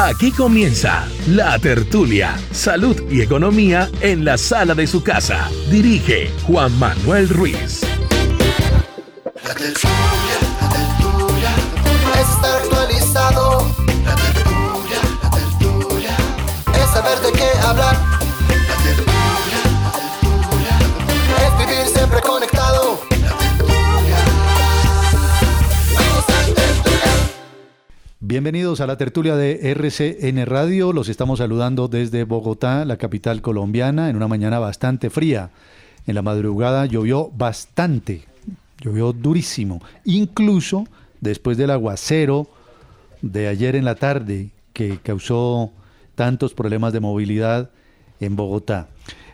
Aquí comienza La Tertulia, Salud y Economía en la sala de su casa. Dirige Juan Manuel Ruiz. La tertulia, la tertulia. Es estar actualizado. La tertulia, la tertulia. Es saber de qué hablar. Bienvenidos a la tertulia de RCN Radio. Los estamos saludando desde Bogotá, la capital colombiana, en una mañana bastante fría. En la madrugada llovió bastante, llovió durísimo, incluso después del aguacero de ayer en la tarde que causó tantos problemas de movilidad en Bogotá.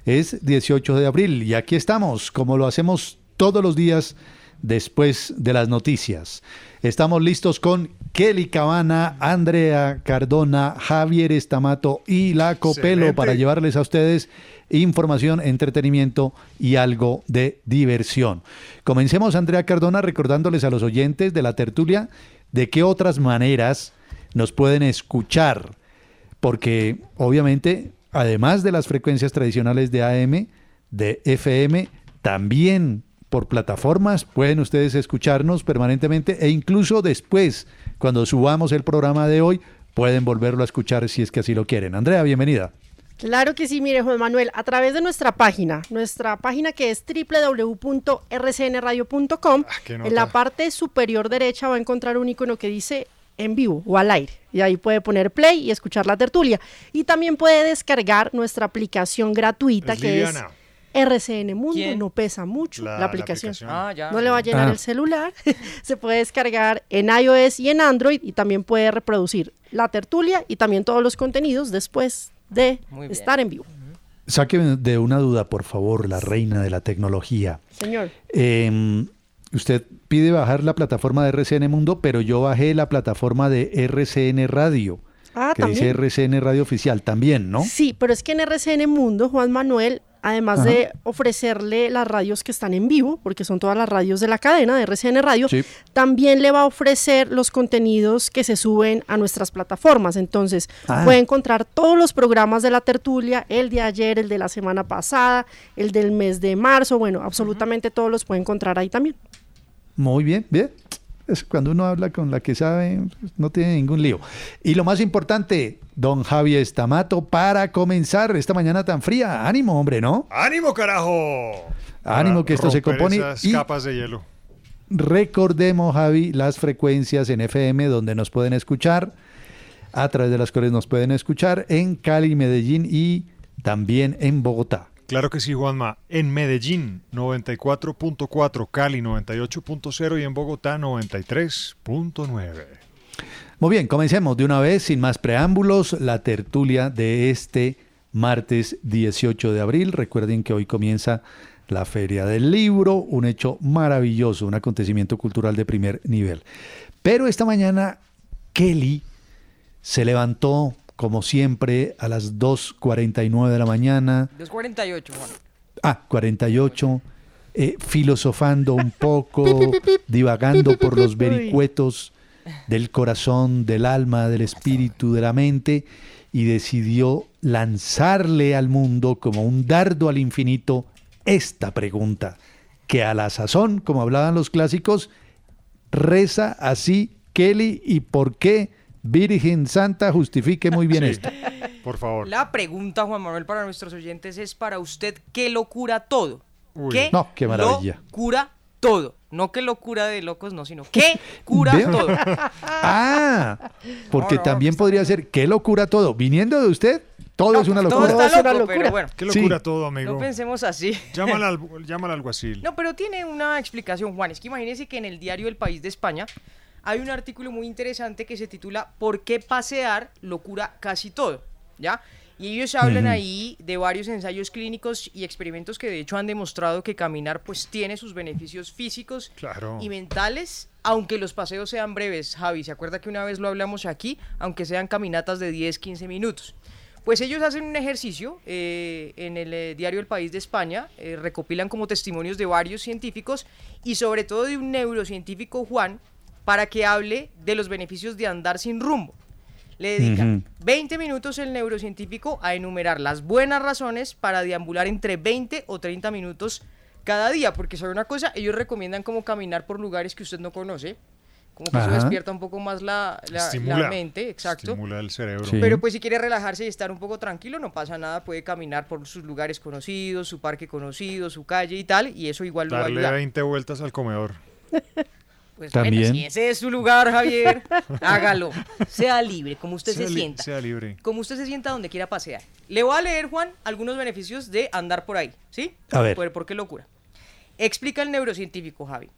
Es 18 de abril y aquí estamos, como lo hacemos todos los días después de las noticias. Estamos listos con Kelly Cabana, Andrea Cardona, Javier Estamato y La Copelo Excelente. para llevarles a ustedes información, entretenimiento y algo de diversión. Comencemos, Andrea Cardona, recordándoles a los oyentes de la tertulia de qué otras maneras nos pueden escuchar, porque obviamente, además de las frecuencias tradicionales de AM, de FM, también por plataformas pueden ustedes escucharnos permanentemente e incluso después, cuando subamos el programa de hoy, pueden volverlo a escuchar si es que así lo quieren. Andrea, bienvenida. Claro que sí, mire Juan Manuel, a través de nuestra página, nuestra página que es www.rcnradio.com, qué en la parte superior derecha va a encontrar un icono que dice en vivo o al aire. Y ahí puede poner play y escuchar la tertulia. Y también puede descargar nuestra aplicación gratuita Es que liviana. es RCN Mundo, ¿Quién? no pesa mucho La- la, la aplicación. Ah, ya. No le va a llenar Ah. el celular. Se puede descargar en iOS y en Android y también puede reproducir la tertulia y también todos los contenidos después de estar en vivo. Sáqueme de una duda, por favor, la reina de la tecnología. Señor. Eh, usted pide bajar la plataforma de RCN Mundo, pero yo bajé la plataforma de RCN Radio, Ah, que dice. RCN Radio Oficial también, ¿no? Sí, pero es que en RCN Mundo, Juan Manuel, además Ajá. de ofrecerle las radios que están en vivo, porque son todas las radios de la cadena de RCN Radio, Sí. también le va a ofrecer los contenidos que se suben a nuestras plataformas. Entonces, Ah. puede encontrar todos los programas de la tertulia, el de ayer, el de la semana pasada, el del mes de marzo, bueno, absolutamente todos los puede encontrar ahí también. Muy bien, bien. Es cuando uno habla con la que sabe, no tiene ningún lío. Y lo más importante, don Javier Estamato, para comenzar esta mañana tan fría. Ánimo, hombre, ¿no? ¡Ánimo, carajo! Ánimo que esto se compone Esas y- capas de hielo. Recordemos, Javi, las frecuencias en FM donde nos pueden escuchar, a través de las cuales nos pueden escuchar en Cali, Medellín y también en Bogotá. Claro que sí, Juanma. En Medellín, 94.4, Cali 98.0 y en Bogotá 93.9. Muy bien, comencemos de una vez, sin más preámbulos, la tertulia de este martes 18 de abril. Recuerden que hoy comienza la Feria del Libro, un hecho maravilloso, un acontecimiento cultural de primer nivel. Pero esta mañana Kelly se levantó, como siempre, a las 2.49 de la mañana. 248, Juan. Ah, 48. eh, filosofando un poco, divagando por los vericuetos del corazón, del alma, del espíritu, de la mente, y decidió lanzarle al mundo como un dardo al infinito esta pregunta, que a la sazón, como hablaban los clásicos, reza así Kelly y por qué Virgen Santa justifique muy bien esto. Por favor. La pregunta, Juan Manuel, para nuestros oyentes es para usted, ¿qué locura todo? Uy. ¿Qué No, qué maravilla. cura todo? No que locura de locos, no, sino ¿qué cura Veo. todo? Ah, porque No, no, también podría ser, qué locura todo. Viniendo de usted, todo es una Todo locura. está loco, pero bueno. Qué locura Sí. todo, amigo. No pensemos así. Llámala al, llámala al alguacil. No, pero tiene una explicación, Juan. Es que imagínense que en el diario El País de España hay un artículo muy interesante que se titula ¿Por qué pasear lo cura casi todo? ¿Ya? Y ellos hablan ahí de varios ensayos clínicos y experimentos que de hecho han demostrado que caminar pues tiene sus beneficios físicos Claro. y mentales, aunque los paseos sean breves. Javi, ¿se acuerda que una vez lo hablamos aquí? Aunque sean caminatas de 10, 15 minutos. Pues ellos hacen un ejercicio eh, en el eh, diario El País de España, eh, recopilan como testimonios de varios científicos y sobre todo de un neurocientífico, Juan, para que hable de los beneficios de andar sin rumbo. Le dedica Ujú. 20 minutos el neurocientífico a enumerar las buenas razones para deambular entre 20 o 30 minutos cada día, porque sabe una cosa, ellos recomiendan como caminar por lugares que usted no conoce, como que eso Ajá. despierta un poco más la, la- la mente, exacto. Estimula el cerebro. Pero pues si quiere relajarse y estar un poco tranquilo, no pasa nada, puede caminar por sus lugares conocidos, su parque conocido, su calle y tal, y eso igual lo va a Darle ayudar. 20 vueltas al comedor. Pues También. bueno, si ese es su lugar, Javier, hágalo. Sea libre, como usted Sea se sienta. sea libre. Como usted se sienta donde quiera pasear. Le voy a leer, Juan, algunos beneficios de andar por ahí, ¿sí? A ver. Por, ¿por qué locura? Explica el neurocientífico, Javi.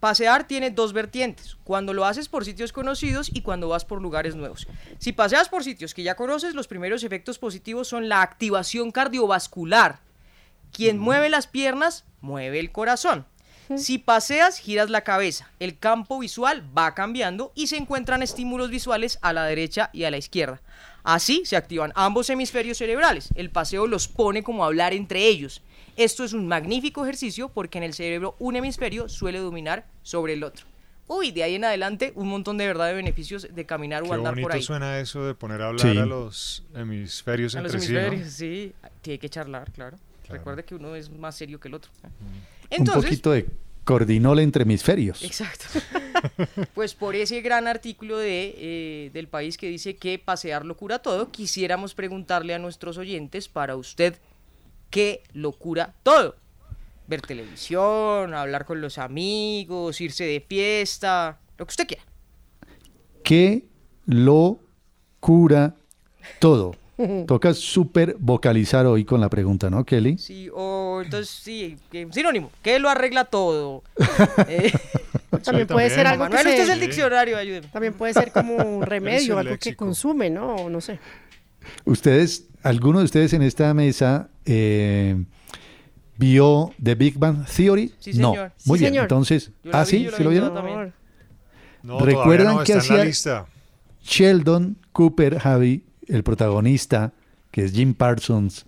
Pasear tiene dos vertientes, cuando lo haces por sitios conocidos y cuando vas por lugares nuevos. Si paseas por sitios que ya conoces, los primeros efectos positivos son la activación cardiovascular. Quien mueve las piernas, mueve el corazón. Si paseas, giras la cabeza. El campo visual va cambiando y se encuentran estímulos visuales a la derecha y a la izquierda. Así se activan ambos hemisferios cerebrales. El paseo los pone como a hablar entre ellos. Esto es un magnífico ejercicio porque en el cerebro un hemisferio suele dominar sobre el otro. Uy, de ahí en adelante un montón de verdad de beneficios de caminar o Qué andar por bonito ahí. suena eso de poner a hablar Sí. a los hemisferios A los entre sí, ¿no? hemisferios, sí. Tiene que charlar, claro. Recuerde que uno es más serio que el otro. Entonces, poquito de cordinol entre hemisferios. Exacto. pues por ese gran artículo de, eh, del país que dice que pasear lo cura todo, quisiéramos preguntarle a nuestros oyentes para usted qué lo cura todo. Ver televisión, hablar con los amigos, irse de fiesta, lo que usted quiera. que lo cura todo. Toca súper vocalizar hoy con la pregunta, ¿no, Kelly? Sí, o entonces sí, que- sinónimo, que lo arregla todo. Eh, También puede ser algo que Manuel, usted es el diccionario, ayúdeme. También puede ser como un remedio, algo que consume, ¿no? O No sé. Ustedes, alguno de ustedes en esta mesa eh, vio The Big Bang Theory? Sí, no. señor. Muy Sí, bien, señor. entonces, ah, vi, sí, ¿sí lo vi vieron? No, ¿Recuerdan no, la hacía. Sheldon Cooper, Javi, protagonista, que es Jim Parsons,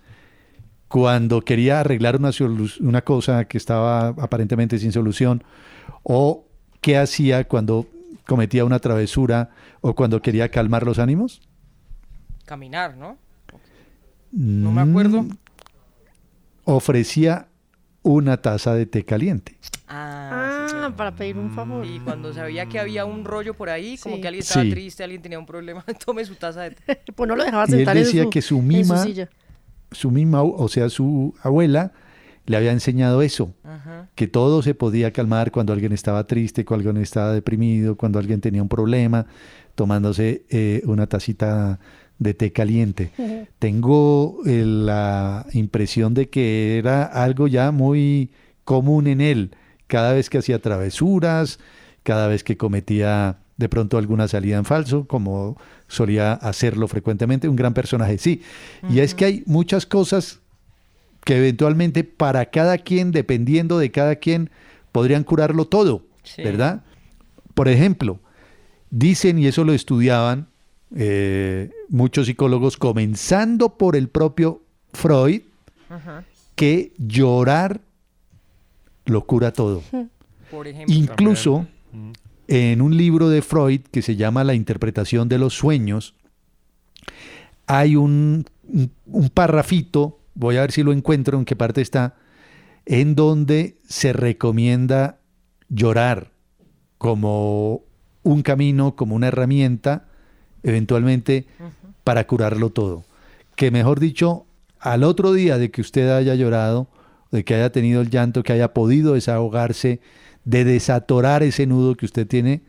cuando quería arreglar una, una cosa que estaba aparentemente sin solución? ¿O qué hacía cuando cometía una travesura o cuando quería calmar los ánimos? Caminar, ¿no? No me acuerdo. Mm, Ofrecía una taza de té caliente. Ah, para pedir un favor. Y cuando sabía que había un rollo por ahí, como que alguien estaba Sí. triste, alguien tenía un problema, tome su taza de té. Pues no lo dejaba Y él sentar en decía su, que su su mima, su misma, o sea, su abuela le había enseñado eso, Ajá. que todo se podía calmar cuando alguien estaba triste, cuando alguien estaba deprimido, cuando alguien tenía un problema, tomándose eh, una tacita de té caliente. Tengo eh, la impresión de que era algo ya muy común en él, cada vez que hacía travesuras, cada vez que cometía de pronto alguna salida en falso, como solía hacerlo frecuentemente, un gran personaje, sí. Y es que hay muchas cosas que eventualmente para cada quien, dependiendo de cada quien, podrían curarlo todo, Sí. ¿verdad? Por ejemplo, dicen, y eso lo estudiaban eh, muchos psicólogos, comenzando por el propio Freud, que llorar lo cura todo. Por ejemplo. Incluso en un libro de Freud que se llama La interpretación de los sueños, hay un, un, un parrafito, voy a ver si lo encuentro, en qué parte está, en donde se recomienda llorar como un camino, como una herramienta, eventualmente para curarlo todo. Que mejor dicho, al otro día de que usted haya llorado, de que haya tenido el llanto, que haya podido desahogarse, de desatorar ese nudo que usted tiene,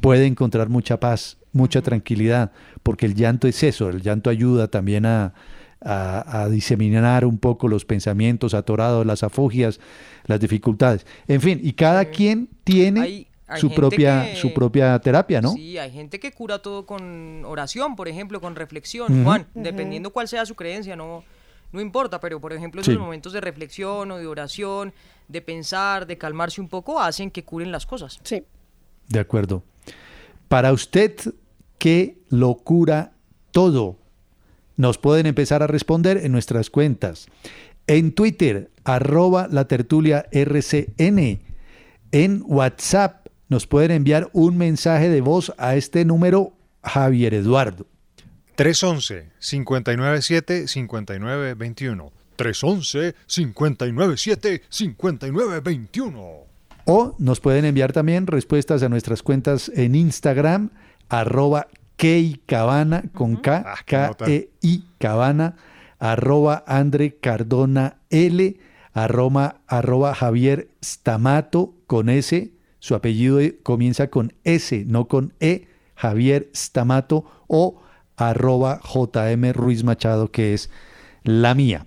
puede encontrar mucha paz, mucha tranquilidad, porque el llanto es eso, el llanto ayuda también a, a, a diseminar un poco los pensamientos atorados, las afogias, las dificultades. En fin, y cada quien tiene Hay- hay su propia, que- su propia terapia, ¿no? Sí, hay gente que cura todo con oración, por ejemplo, con reflexión. Juan, dependiendo cuál sea su creencia, no, no importa, pero por ejemplo, Sí. esos momentos de reflexión o de oración, de pensar, de calmarse un poco, hacen que curen las cosas. Sí. De acuerdo. Para usted, ¿qué locura todo? Nos pueden empezar a responder en nuestras cuentas. En Twitter, arroba la tertulia RCN. En WhatsApp, nos pueden enviar un mensaje de voz a este número, Javier Eduardo. 311-597-5921. 311-597-5921. O nos pueden enviar también respuestas a nuestras cuentas en Instagram, arroba Cabana con K, K-E-I Cabana, arroba Andre Cardona L, arroba, arroba Javier Stamato con S, su apellido comienza con S, no con E, Javier Stamato o arroba JM Ruiz Machado, que es la mía.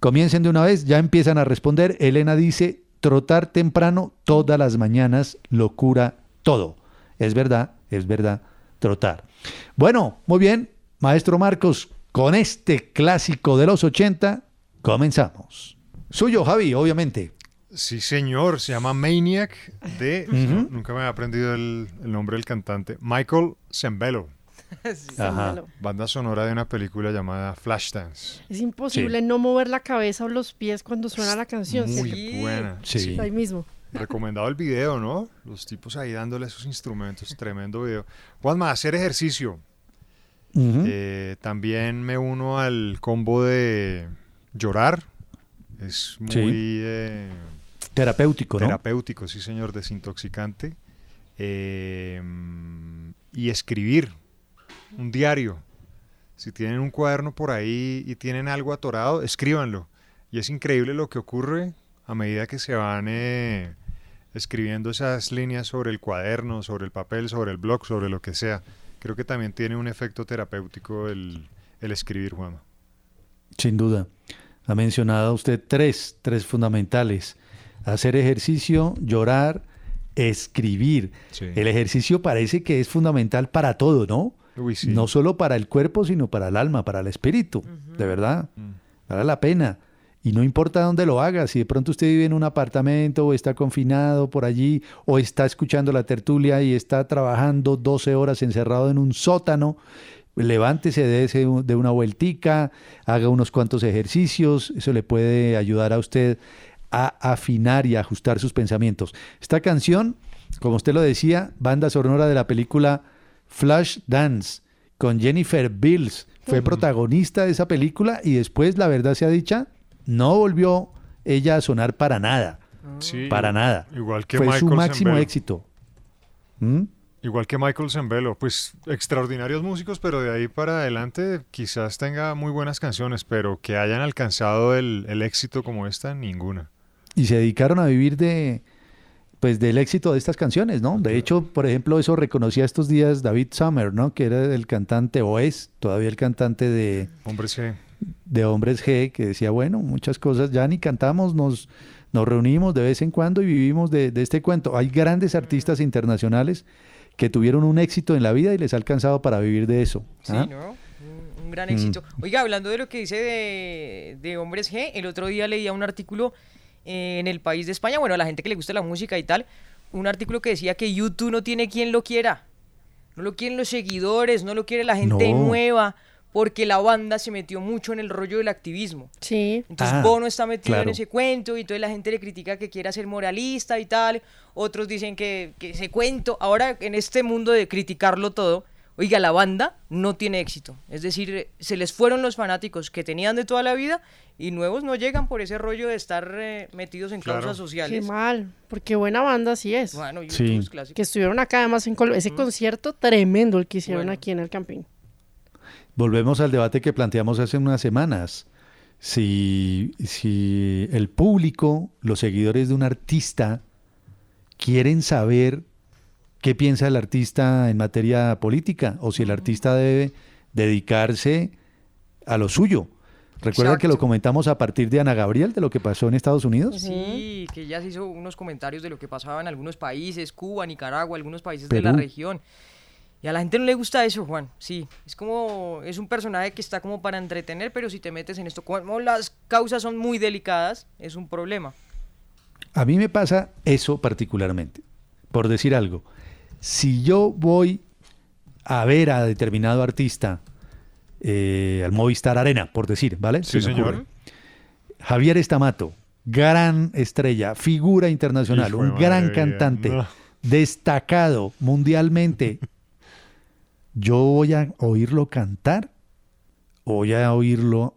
Comiencen de una vez, ya empiezan a responder. Elena dice, trotar temprano todas las mañanas lo cura todo. Es verdad, es verdad, trotar. Bueno, muy bien, maestro Marcos, con este clásico de los 80, comenzamos. Suyo, Javi, obviamente. Sí, señor, se llama Maniac de... Nunca me he aprendido el, el nombre del cantante. Michael Ajá. Banda sonora de una película llamada Flashdance. Es imposible no mover la cabeza o los pies cuando suena la canción. Muy ¿sí? buena. Sí. Ahí mismo. Recomendado el video, ¿no? Los tipos ahí dándole esos instrumentos. Tremendo video. Juanma, hacer ejercicio. Eh, también me uno al combo de llorar. Es muy Sí. eh, Terapéutico, ¿no? terapéutico, sí señor, desintoxicante. Eh, y escribir un diario. Si tienen un cuaderno por ahí y tienen algo atorado, escríbanlo. Y es increíble lo que ocurre a medida que se van eh, escribiendo esas líneas sobre el cuaderno, sobre el papel, sobre el blog, sobre lo que sea. Creo que también tiene un efecto terapéutico el, el escribir, Juanma. Sin duda. Ha mencionado usted tres, tres fundamentales. Hacer ejercicio, llorar, escribir. Sí. El ejercicio parece que es fundamental para todo, ¿no? Uy, sí. No solo para el cuerpo, sino para el alma, para el espíritu. De verdad. Vale la pena. Y no importa dónde lo haga, si de pronto usted vive en un apartamento o está confinado por allí o está escuchando la tertulia y está trabajando 12 horas encerrado en un sótano, levántese de, ese- de una vueltica, haga unos cuantos ejercicios, eso le puede ayudar a usted a afinar y ajustar sus pensamientos. Esta canción, como usted lo decía, banda sonora de la película Flash Dance con Jennifer Bills. Fue protagonista de esa película y después, la verdad sea dicha, no volvió ella a sonar para nada. Sí, para nada. Igual que Fue su Michael máximo Zembello. éxito. ¿Mm? Igual que Michael Zembello, pues extraordinarios músicos, pero de ahí para adelante quizás tenga muy buenas canciones, pero que hayan alcanzado el, el éxito como esta, ninguna. y se dedicaron a vivir de pues del éxito de estas canciones, ¿no? De hecho, por ejemplo, eso reconocía estos días David Summer, ¿no? Que era el cantante o es todavía el cantante de, Hombre, sí. de Hombres G, que decía, bueno, muchas cosas ya ni cantamos, nos, nos reunimos de vez en cuando y vivimos de, de este cuento. Hay grandes artistas internacionales que tuvieron un éxito en la vida y les ha alcanzado para vivir de eso. Sí, ¿ah? ¿no? Un, un gran Mm. éxito. Oiga, hablando de lo que dice de, de Hombres G, el otro día leía un artículo eh, en el país de España, bueno, a la gente que le gusta la música y tal, un artículo que decía que YouTube no tiene quien lo quiera. No lo quieren los seguidores, no lo quiere la gente No. nueva, porque la banda se metió mucho en el rollo del activismo. Sí. Entonces Ah, Bono está metido en ese cuento y toda la gente le critica que quiera ser moralista y tal. Otros dicen que, que ese cuento, ahora en este mundo de criticarlo todo, oiga, la banda no tiene éxito. Es decir, se les fueron los fanáticos que tenían de toda la vida y nuevos no llegan por ese rollo de estar eh, metidos en Claro. causas Qué sociales. mal, porque buena banda sí es. Bueno, YouTube Sí. es clásico. Que estuvieron acá además en Colombia. Ese concierto tremendo el que hicieron Bueno. aquí en el Campín. Volvemos al debate que planteamos hace unas semanas. Si, si el público, los seguidores de un artista, quieren saber qué piensa el artista en materia política o si el artista debe dedicarse a lo suyo. Recuerda que lo comentamos a partir de Ana Gabriel, de lo que pasó en Estados Unidos. Sí, que ya se hizo unos comentarios de lo que pasaba en algunos países, Cuba, Nicaragua, algunos países de la región. Y a la gente no le gusta eso, Juan. Sí, es como, es un personaje que está como para entretener, pero si te metes en esto, como las causas son muy delicadas, es un problema. A mí me pasa eso particularmente. Por decir algo, si yo voy a ver a determinado artista eh, al Movistar Arena, por decir, ¿vale? Sí, señor. ocurre. Javier Estamato, gran estrella, figura internacional, Hijo un gran cantante, no. destacado mundialmente. ¿Yo voy a oírlo cantar o voy a oírlo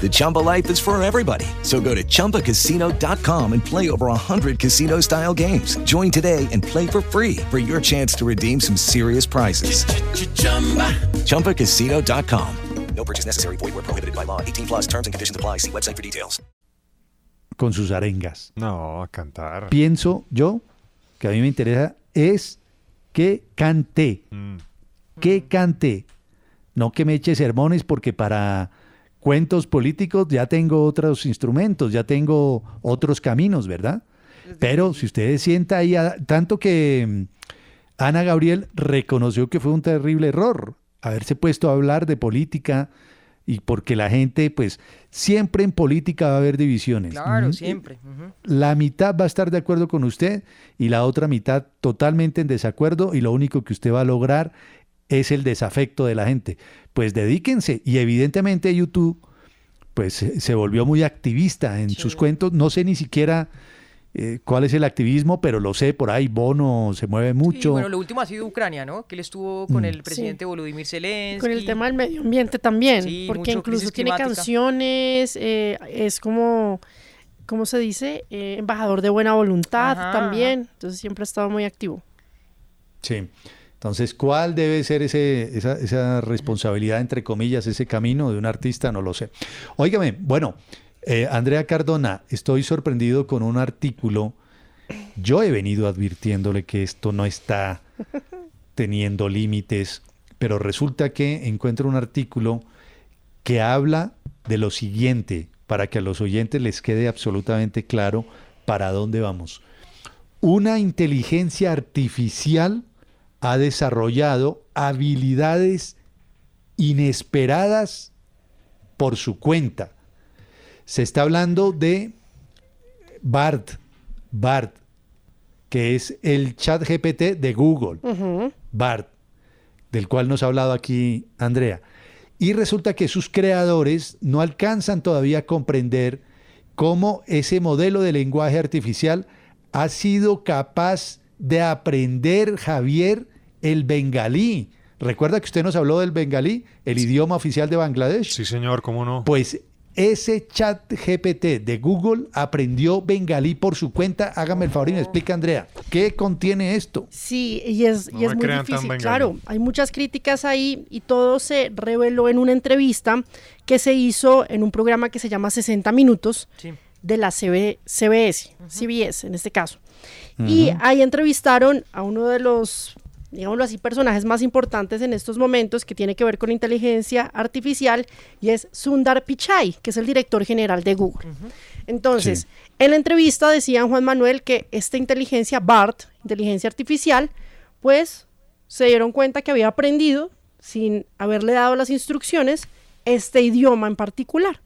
The Chumba life is for everybody. So go to ChumbaCasino.com and play over 100 casino-style games. Join today and play for free for your chance to redeem some serious prizes. ChumbaCasino.com. No purchase necessary. Void where prohibited by law. 18 plus terms and conditions apply. See website for details. con sus arengas? No, a cantar. pienso yo que a mí me interesa es que cante, Mm. que cante, no que me eche sermones porque para cuentos políticos ya tengo otros instrumentos, ya tengo otros caminos, ¿verdad? Pero si usted sienta ahí, a- tanto que mm, Ana Gabriel reconoció que fue un terrible error haberse puesto a hablar de política y porque la gente, pues, siempre en política va a haber divisiones. Claro, siempre. la mitad va a estar de acuerdo con usted y la otra mitad totalmente en desacuerdo y lo único que usted va a lograr es el desafecto de la gente. Pues dedíquense y evidentemente YouTube pues se volvió muy activista en sus cuentos, no sé ni siquiera eh, cuál es el activismo, pero lo sé por ahí, Bono se mueve Y mucho. bueno, lo último ha sido Ucrania, ¿no? Que él estuvo con Mm. el presidente Volodymyr Zelensky. Con el tema del medio ambiente también, Sí, porque incluso tiene climática. canciones, eh, es como, ¿cómo se dice? Eh, embajador de buena voluntad Ajá, también, entonces siempre ha estado muy activo. Sí. Entonces, ¿cuál debe ser ese, esa, esa responsabilidad, entre comillas, ese camino de un artista? No lo sé. Óigame, bueno, eh, Andrea Cardona, estoy sorprendido con un artículo. Yo he venido advirtiéndole que esto no está teniendo límites, pero resulta que encuentro un artículo que habla de lo siguiente, para que a los oyentes les quede absolutamente claro para dónde vamos. Una inteligencia artificial ha desarrollado habilidades inesperadas por su cuenta. Se está hablando de BART, BART, que es el chat GPT de Google, BART, del cual nos ha hablado aquí Andrea. Y resulta que sus creadores no alcanzan todavía a comprender cómo ese modelo de lenguaje artificial ha sido capaz de aprender, Javier, el bengalí. ¿Recuerda que usted nos habló del bengalí, el idioma oficial de Bangladesh? Sí, señor, ¿cómo no? Pues ese chat GPT de Google aprendió bengalí por su cuenta. Hágame el favor y me explica, Andrea, ¿qué contiene esto? Sí, y es, No y es me muy difícil. Claro, hay muchas críticas ahí y todo se reveló en una entrevista que se hizo en un programa que se llama 60 Minutos Sí. de la CB CBS, CBS en este caso. Y ahí entrevistaron a uno de los, digámoslo así, personajes más importantes en estos momentos que tiene que ver con inteligencia artificial y es Sundar Pichai, que es el director general de Google. Entonces, en la entrevista decían Juan Manuel que esta inteligencia BART, inteligencia artificial, pues se dieron cuenta que había aprendido sin haberle dado las instrucciones este idioma en particular.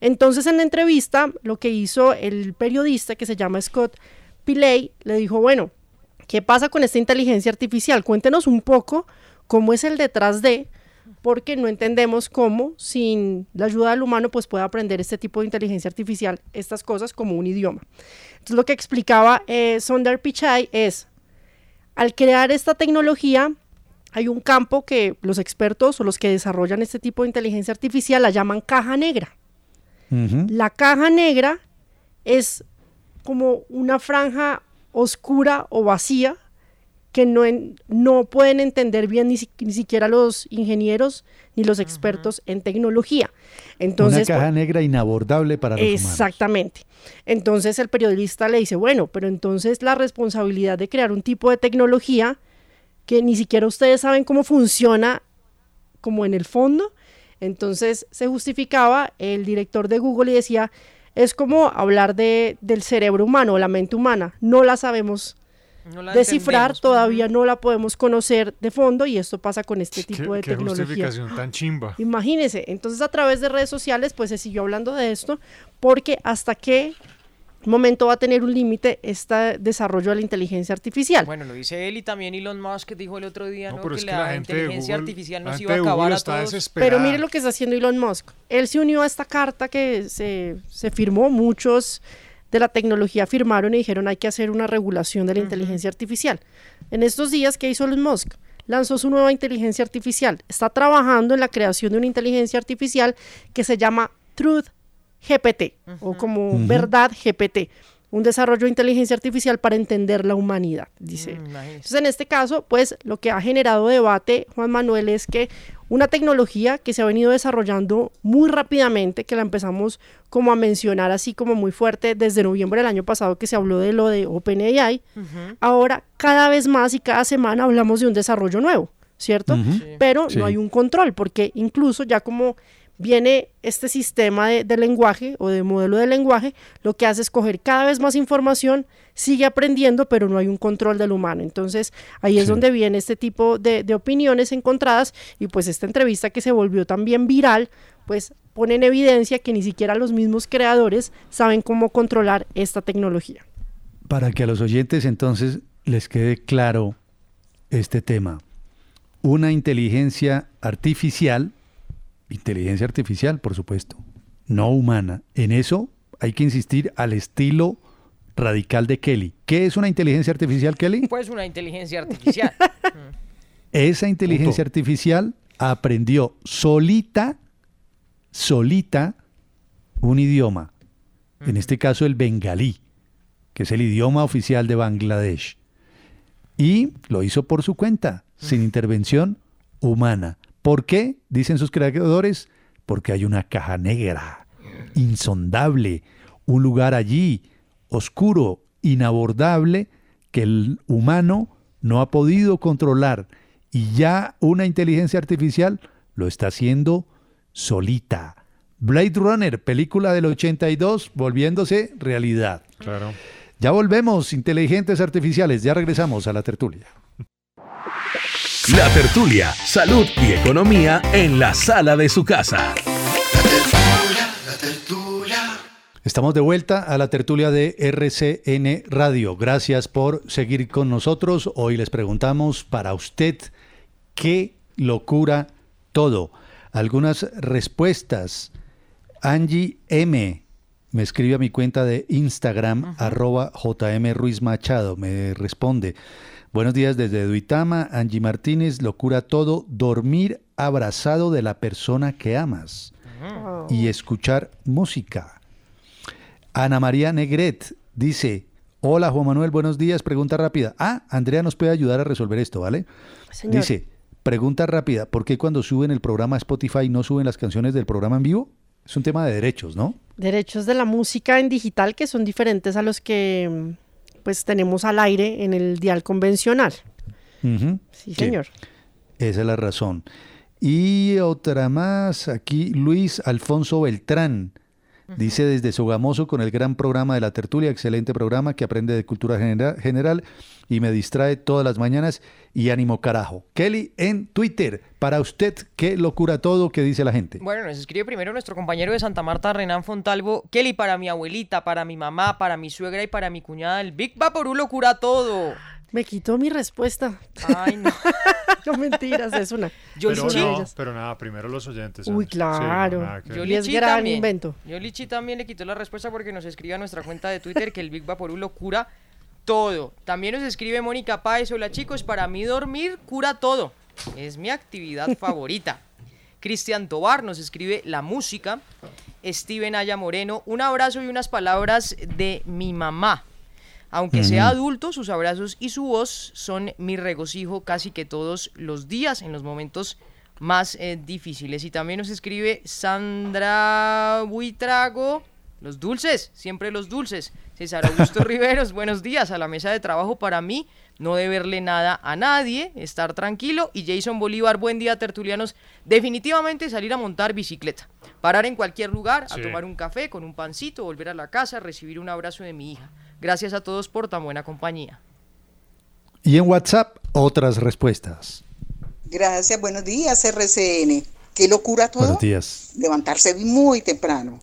Entonces en la entrevista lo que hizo el periodista que se llama Scott Pillay le dijo, bueno, ¿qué pasa con esta inteligencia artificial? Cuéntenos un poco cómo es el detrás de, porque no entendemos cómo sin la ayuda del humano pues puede aprender este tipo de inteligencia artificial estas cosas como un idioma. Entonces lo que explicaba eh, Sundar Pichai es, al crear esta tecnología, hay un campo que los expertos o los que desarrollan este tipo de inteligencia artificial la llaman caja negra. La caja negra es como una franja oscura o vacía que no, en- no pueden entender bien ni, si- ni siquiera los ingenieros ni los expertos en tecnología. Entonces, Una caja negra inabordable para los humanos. Exactamente. Entonces el periodista le dice, bueno, pero entonces la responsabilidad de crear un tipo de tecnología que ni siquiera ustedes saben cómo funciona como en el fondo. Entonces se justificaba el director de Google y decía, es como hablar de, del cerebro humano o la mente humana, no la sabemos No la descifrar, todavía no la podemos conocer de fondo y esto pasa con este ¿Qué, tipo de qué tecnología. justificación tan chimba? Imagínese, entonces a través de redes sociales pues se siguió hablando de esto porque hasta qué momento va a tener un límite este desarrollo de la inteligencia artificial. Bueno, lo dice él y también Elon Musk dijo el otro día No, ¿no? pero que, es que la, la gente de inteligencia Google- artificial nos iba a acabar a está todos. desesperada. Pero mire lo que está haciendo Elon Musk. Él se unió a esta carta que se, se firmó, muchos de la tecnología firmaron y dijeron hay que hacer una regulación de la inteligencia artificial. En estos días, ¿qué hizo Elon Musk? Lanzó su nueva inteligencia artificial. Está trabajando en la creación de una inteligencia artificial que se llama Truth GPT o como. Verdad GPT. Un desarrollo de inteligencia artificial para entender la humanidad, dice. él. Entonces, en este caso, pues lo que ha generado debate, Juan Manuel, es que una tecnología que se ha venido desarrollando muy rápidamente, que la empezamos como a mencionar así como muy fuerte desde noviembre del año pasado que se habló de lo de OpenAI, ahora cada vez más y cada semana hablamos de un desarrollo nuevo, ¿cierto? Pero Sí. no hay un control, porque incluso ya como viene este sistema de, de lenguaje o de modelo de lenguaje, lo que hace es coger cada vez más información, sigue aprendiendo, pero no hay un control del humano. Entonces ahí es donde viene este tipo de, de opiniones encontradas y pues esta entrevista que se volvió también viral, pues pone en evidencia que ni siquiera los mismos creadores saben cómo controlar esta tecnología. Para que a los oyentes entonces les quede claro este tema. Una inteligencia artificial, inteligencia artificial por supuesto, no humana. En eso hay que insistir al estilo radical de Kelly. ¿Qué es una inteligencia artificial, Kelly? Pues una inteligencia artificial. Esa inteligencia artificial aprendió solita, solita, un idioma. En este caso el bengalí, que es el idioma oficial de Bangladesh. Y lo hizo por su cuenta, sin intervención humana. ¿Por qué? Dicen sus creadores, porque hay una caja negra, insondable, un lugar allí, oscuro, inabordable, que el humano no ha podido controlar y ya una inteligencia artificial lo está haciendo solita. Blade Runner, película del 82, volviéndose realidad. Claro. Ya volvemos, inteligentes artificiales, ya regresamos a la tertulia. La tertulia, salud y economía en la sala de su casa. Estamos de vuelta a la tertulia de RCN Radio. Gracias por seguir con nosotros. Hoy les preguntamos para usted qué locura todo. Algunas respuestas. Angie M me escribe a mi cuenta de Instagram, arroba JM Ruiz Machado. Me responde. Buenos días desde Duitama, Angie Martínez, locura todo, dormir abrazado de la persona que amas. y escuchar música. Ana María Negret dice, hola Juan Manuel, buenos días, pregunta rápida. Ah, Andrea nos puede ayudar a resolver esto, ¿vale? Señor. Dice, pregunta rápida, ¿por qué cuando suben el programa a Spotify no suben las canciones del programa en vivo? Es un tema de derechos, ¿no? Derechos de la música en digital que son diferentes a los que mm, pues tenemos al aire en el dial convencional. Sí, señor. Esa es la razón. Y otra más, aquí Luis Alfonso Beltrán. Dice desde Sogamoso con el gran programa de la tertulia, excelente programa que aprende de cultura genera- general y me distrae todas las mañanas y ánimo carajo. Kelly en Twitter, para usted, qué locura todo que dice la gente. Bueno, nos escribe primero nuestro compañero de Santa Marta, Renan Fontalvo. Kelly, para mi abuelita, para mi mamá, para mi suegra y para mi cuñada, el Big Vaporú lo cura todo. Me quitó mi respuesta. Ay, no. no mentiras, es una. Yo Pero, no, pero nada, primero los oyentes. Uy, hombre. Sí, no, claro. que ver. Y es gran invento. Yolichi también le quitó la respuesta porque nos escribe a nuestra cuenta de Twitter que el Big Vaporú lo cura todo. También nos escribe Mónica Páez, hola chicos, para mí dormir cura todo. Es mi actividad favorita. Cristian Tobar nos escribe la música. Steven Aya Moreno, un abrazo y unas palabras de mi mamá. Aunque sea adulto, sus abrazos y su voz son mi regocijo casi que todos los días en los momentos más eh, difíciles. Y también nos escribe Sandra Buitrago. Los dulces, siempre los dulces. César Augusto Riveros, buenos días a la mesa de trabajo para mí. No deberle nada a nadie, estar tranquilo. Y Jason Bolívar, buen día, tertulianos. Definitivamente salir a montar bicicleta. Parar en cualquier lugar, a Sí. tomar un café con un pancito, volver a la casa, recibir un abrazo de mi hija. Gracias a todos por tan buena compañía. Y en WhatsApp, otras respuestas. Gracias, buenos días, RCN. ¿Qué locura todo? Buenos días. Levantarse muy temprano,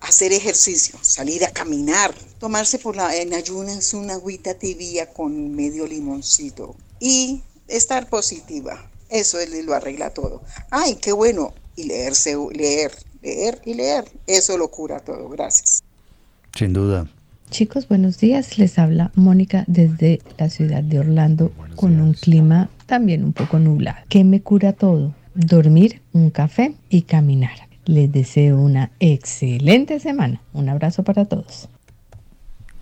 hacer ejercicio, salir a caminar, tomarse por la, en ayunas una agüita tibia con medio limoncito y estar positiva. Eso es- lo arregla todo. Ay, qué bueno. Y leerse, leer, leer y leer. Eso lo cura todo. Gracias. Sin duda. Chicos, buenos días. Les habla Mónica desde la ciudad de Orlando con un clima también un poco nublado. ¿Qué me cura todo? Dormir, un café y caminar. Les deseo una excelente semana. Un abrazo para todos.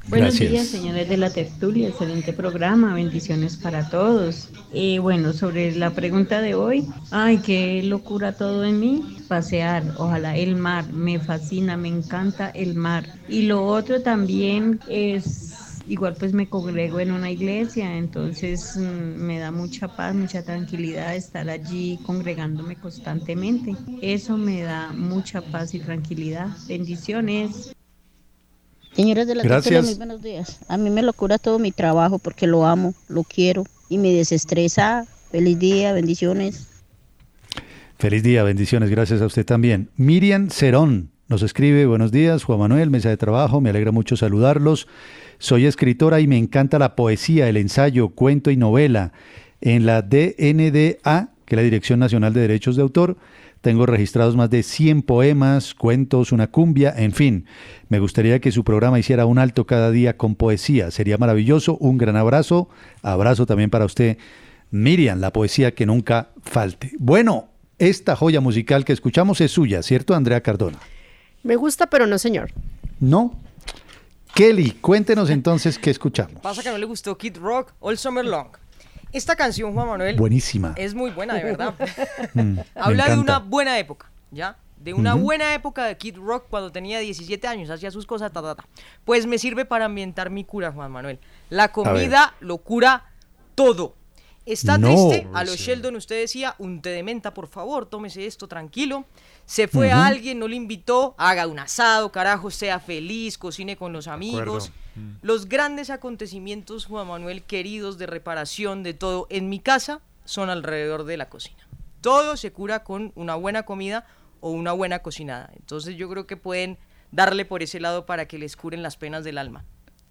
Buenos Gracias. días, señores de la tertulia, excelente programa, bendiciones para todos. Y bueno, sobre la pregunta de hoy, ay, qué locura todo en mí, pasear, ojalá el mar, me fascina, me encanta el mar. Y lo otro también es, igual pues me congrego en una iglesia, entonces mm, me da mucha paz, mucha tranquilidad estar allí congregándome constantemente. Eso me da mucha paz y tranquilidad. Bendiciones. Señores de la Gracias. muy buenos días. A mí me lo cura todo mi trabajo porque lo amo, lo quiero y me desestresa. Feliz día, bendiciones. Feliz día, bendiciones, gracias a usted también. Miriam Cerón nos escribe, buenos días, Juan Manuel, mesa de trabajo, me alegra mucho saludarlos. Soy escritora y me encanta la poesía, el ensayo, cuento y novela. En la DNDA, que es la Dirección Nacional de Derechos de Autor, tengo registrados más de 100 poemas, cuentos, una cumbia, en fin. Me gustaría que su programa hiciera un alto cada día con poesía. Sería maravilloso. Un gran abrazo. Abrazo también para usted, Miriam, la poesía que nunca falte. Bueno, esta joya musical que escuchamos es suya, ¿cierto, Andrea Cardona? Me gusta, pero no, señor. ¿No? Kelly, cuéntenos entonces qué escuchamos. Pasa que no le gustó Kid Rock All Summer Long. Esta canción, Juan Manuel, Buenísima. es muy buena, de verdad. Mm, Habla de una buena época, ¿ya? De una buena época de Kid Rock cuando tenía 17 años, hacía sus cosas, ta, ta, ta. Pues me sirve para ambientar mi cura, Juan Manuel. La comida lo cura todo. Está No. triste, a lo Sí. Sheldon usted decía, un té de menta, por favor, tómese esto tranquilo. Se fue a alguien, no le invitó, haga un asado, carajo, sea feliz, cocine con los amigos. Los grandes acontecimientos, Juan Manuel, queridos, de reparación, de todo, en mi casa, son alrededor de la cocina. Todo se cura con una buena comida o una buena cocinada. Entonces yo creo que pueden darle por ese lado para que les curen las penas del alma.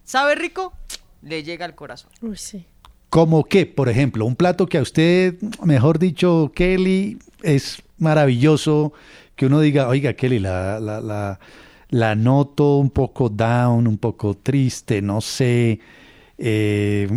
¿Sabe rico? Le llega al corazón. Uy, sí. Como que, por ejemplo, un plato que a usted, mejor dicho, Kelly, es maravilloso, que uno diga, oiga, Kelly, la, la, la, la noto un poco down, un poco triste, no sé. eh,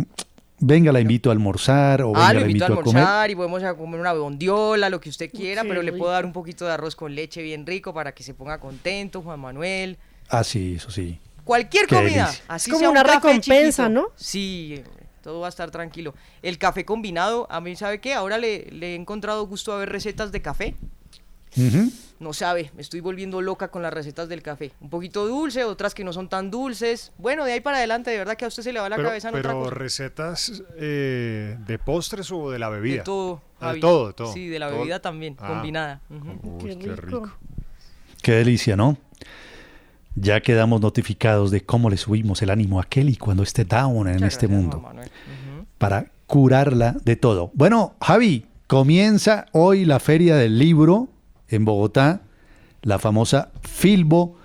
venga, la invito a almorzar o venga, Ah, lo la invito a invito a comer. almorzar y podemos a comer una bondiola, lo que usted quiera, pero le puedo dar un poquito de arroz con leche bien rico para que se ponga contento, Juan Manuel. Ah, sí, eso sí. Cualquier Qué comida, delicia. así Es como sea una recompensa, chiquito. ¿no? Sí, todo va a estar tranquilo. El café combinado, a mí, ¿sabe qué? Ahora le, le he encontrado gusto a ver recetas de café. No sabe, me estoy volviendo loca con las recetas del café. Un poquito dulce, otras que no son tan dulces. Bueno, de ahí para adelante, de verdad que a usted se le va la Pero, cabeza en otra pero cosa. recetas eh, de postres o de la bebida. De todo. Ah, de todo, de todo. Sí, de la Todo. bebida también, Ah. combinada. Uy, qué rico. Qué delicia, ¿no? Ya quedamos notificados de cómo le subimos el ánimo a Kelly cuando esté down en este mundo. Para curarla de todo. Bueno, Javi, comienza hoy la Feria del Libro en Bogotá, la famosa Filbo,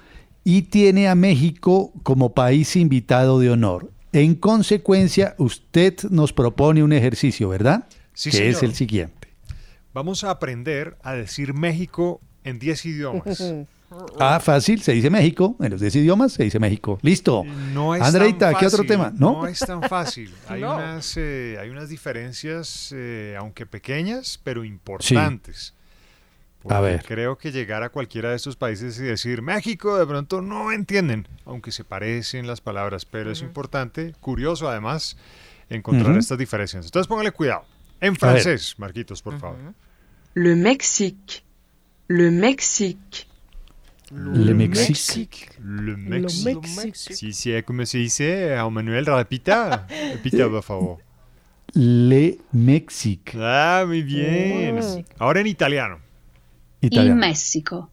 y tiene a México como país invitado de honor. En consecuencia, usted nos propone un ejercicio, ¿verdad? Sí, que es el siguiente. Vamos a aprender a decir México en 10 idiomas. Ah, fácil, se dice México. En los 10 idiomas se dice México. Listo. No es Andreita, tan ¿qué otro tema? ¿No? es tan fácil. Hay, No. unas, eh, hay unas diferencias, eh, aunque pequeñas, pero importantes. Porque ver. Creo que llegar a cualquiera de estos países y decir México, de pronto no entienden, aunque se parecen las palabras, pero es importante, curioso además, encontrar Ujú. estas diferencias. Entonces póngale cuidado. En A francés, Marquitos, por favor. Le Mexique. Le Mexique. Le Mexique. Le Le Mexique. Si c'est como se dice, Manuel, repita. Repita, por favor. Le Mexique. Ah, muy bien. Oh. Ahora en italiano. Il Italiano. Messico.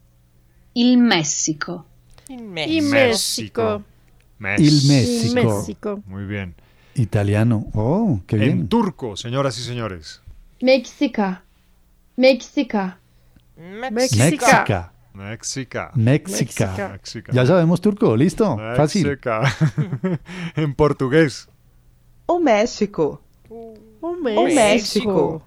Il Messico. Y México. Il México. México. Muy bien. Italiano. Oh, qué bien. En turco, señoras y señores. Mexica. Mexica. Mexica. Méxica. Méxica. Méxica. Ya sabemos turco, listo. Fácil. Méxica. en portugués. O México. O México. O México.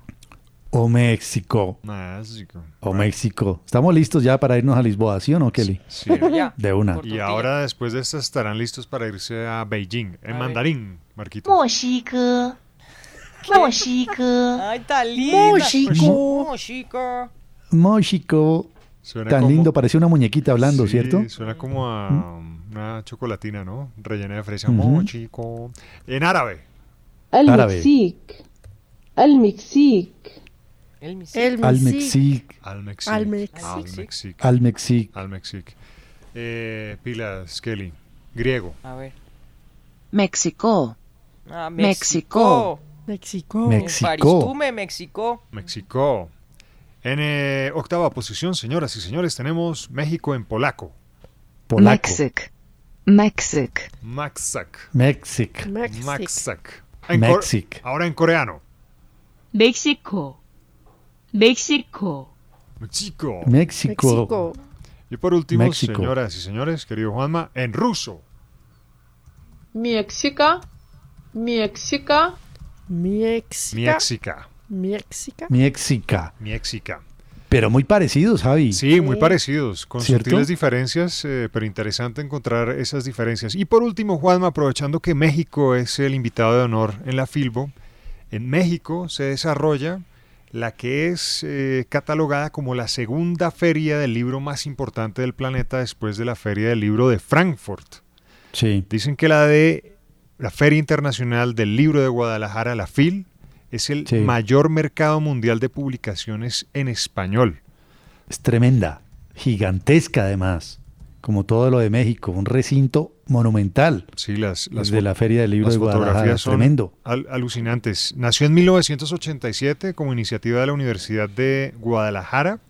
O México. México. O México. Estamos listos ya para irnos a Lisboa, ¿sí o no, Kelly? Sí. sí. De una. Y ahora después de esta estarán listos para irse a Beijing, en mandarín, Marquito. México. México. Ay, tan lindo. México. México. Tan lindo, parecía una muñequita hablando, sí, ¿cierto? Suena como a ¿Mm? una chocolatina, ¿no? Rellena de fresa. Uh. México. En árabe. Al Mexique. Al Mexique. Al Mexique. Al Mexique. Al Mexique. Al Mexique. Eh, pilas, Kelly. Griego. A ver. México. Ah, México. México. México. Paristume, México. México. En eh, octava posición, señoras y señores, tenemos México en polaco. Polaco. Mexic. Mexic. Maxak. Mexic. Cor- Mexic. Ahora en coreano. México. México. México. México. Y por último, México. señoras y señores, querido Juanma, en ruso. Mexica. Mexica. Mexica. Méxica. Mexica. Mexica. Méxica. Pero muy parecidos, Javi. Sí, muy parecidos, con ¿Cierto? sutiles diferencias, eh, pero interesante encontrar esas diferencias. Y por último, Juanma, aprovechando que México es el invitado de honor en la Filbo, en México se desarrolla la que es eh, catalogada como la segunda feria del libro más importante del planeta después de la feria del libro de Frankfurt. Sí. Dicen que la de la Feria Internacional del Libro de Guadalajara, la FIL, es el Sí. mayor mercado mundial de publicaciones en español. Es tremenda. Gigantesca, además. Como todo lo de México. Un recinto monumental. Sí, las, las de la Feria del Libro las de Guadalajara. son Tremendo. al- alucinantes. Nació en 1987 como iniciativa de la Universidad de Guadalajara.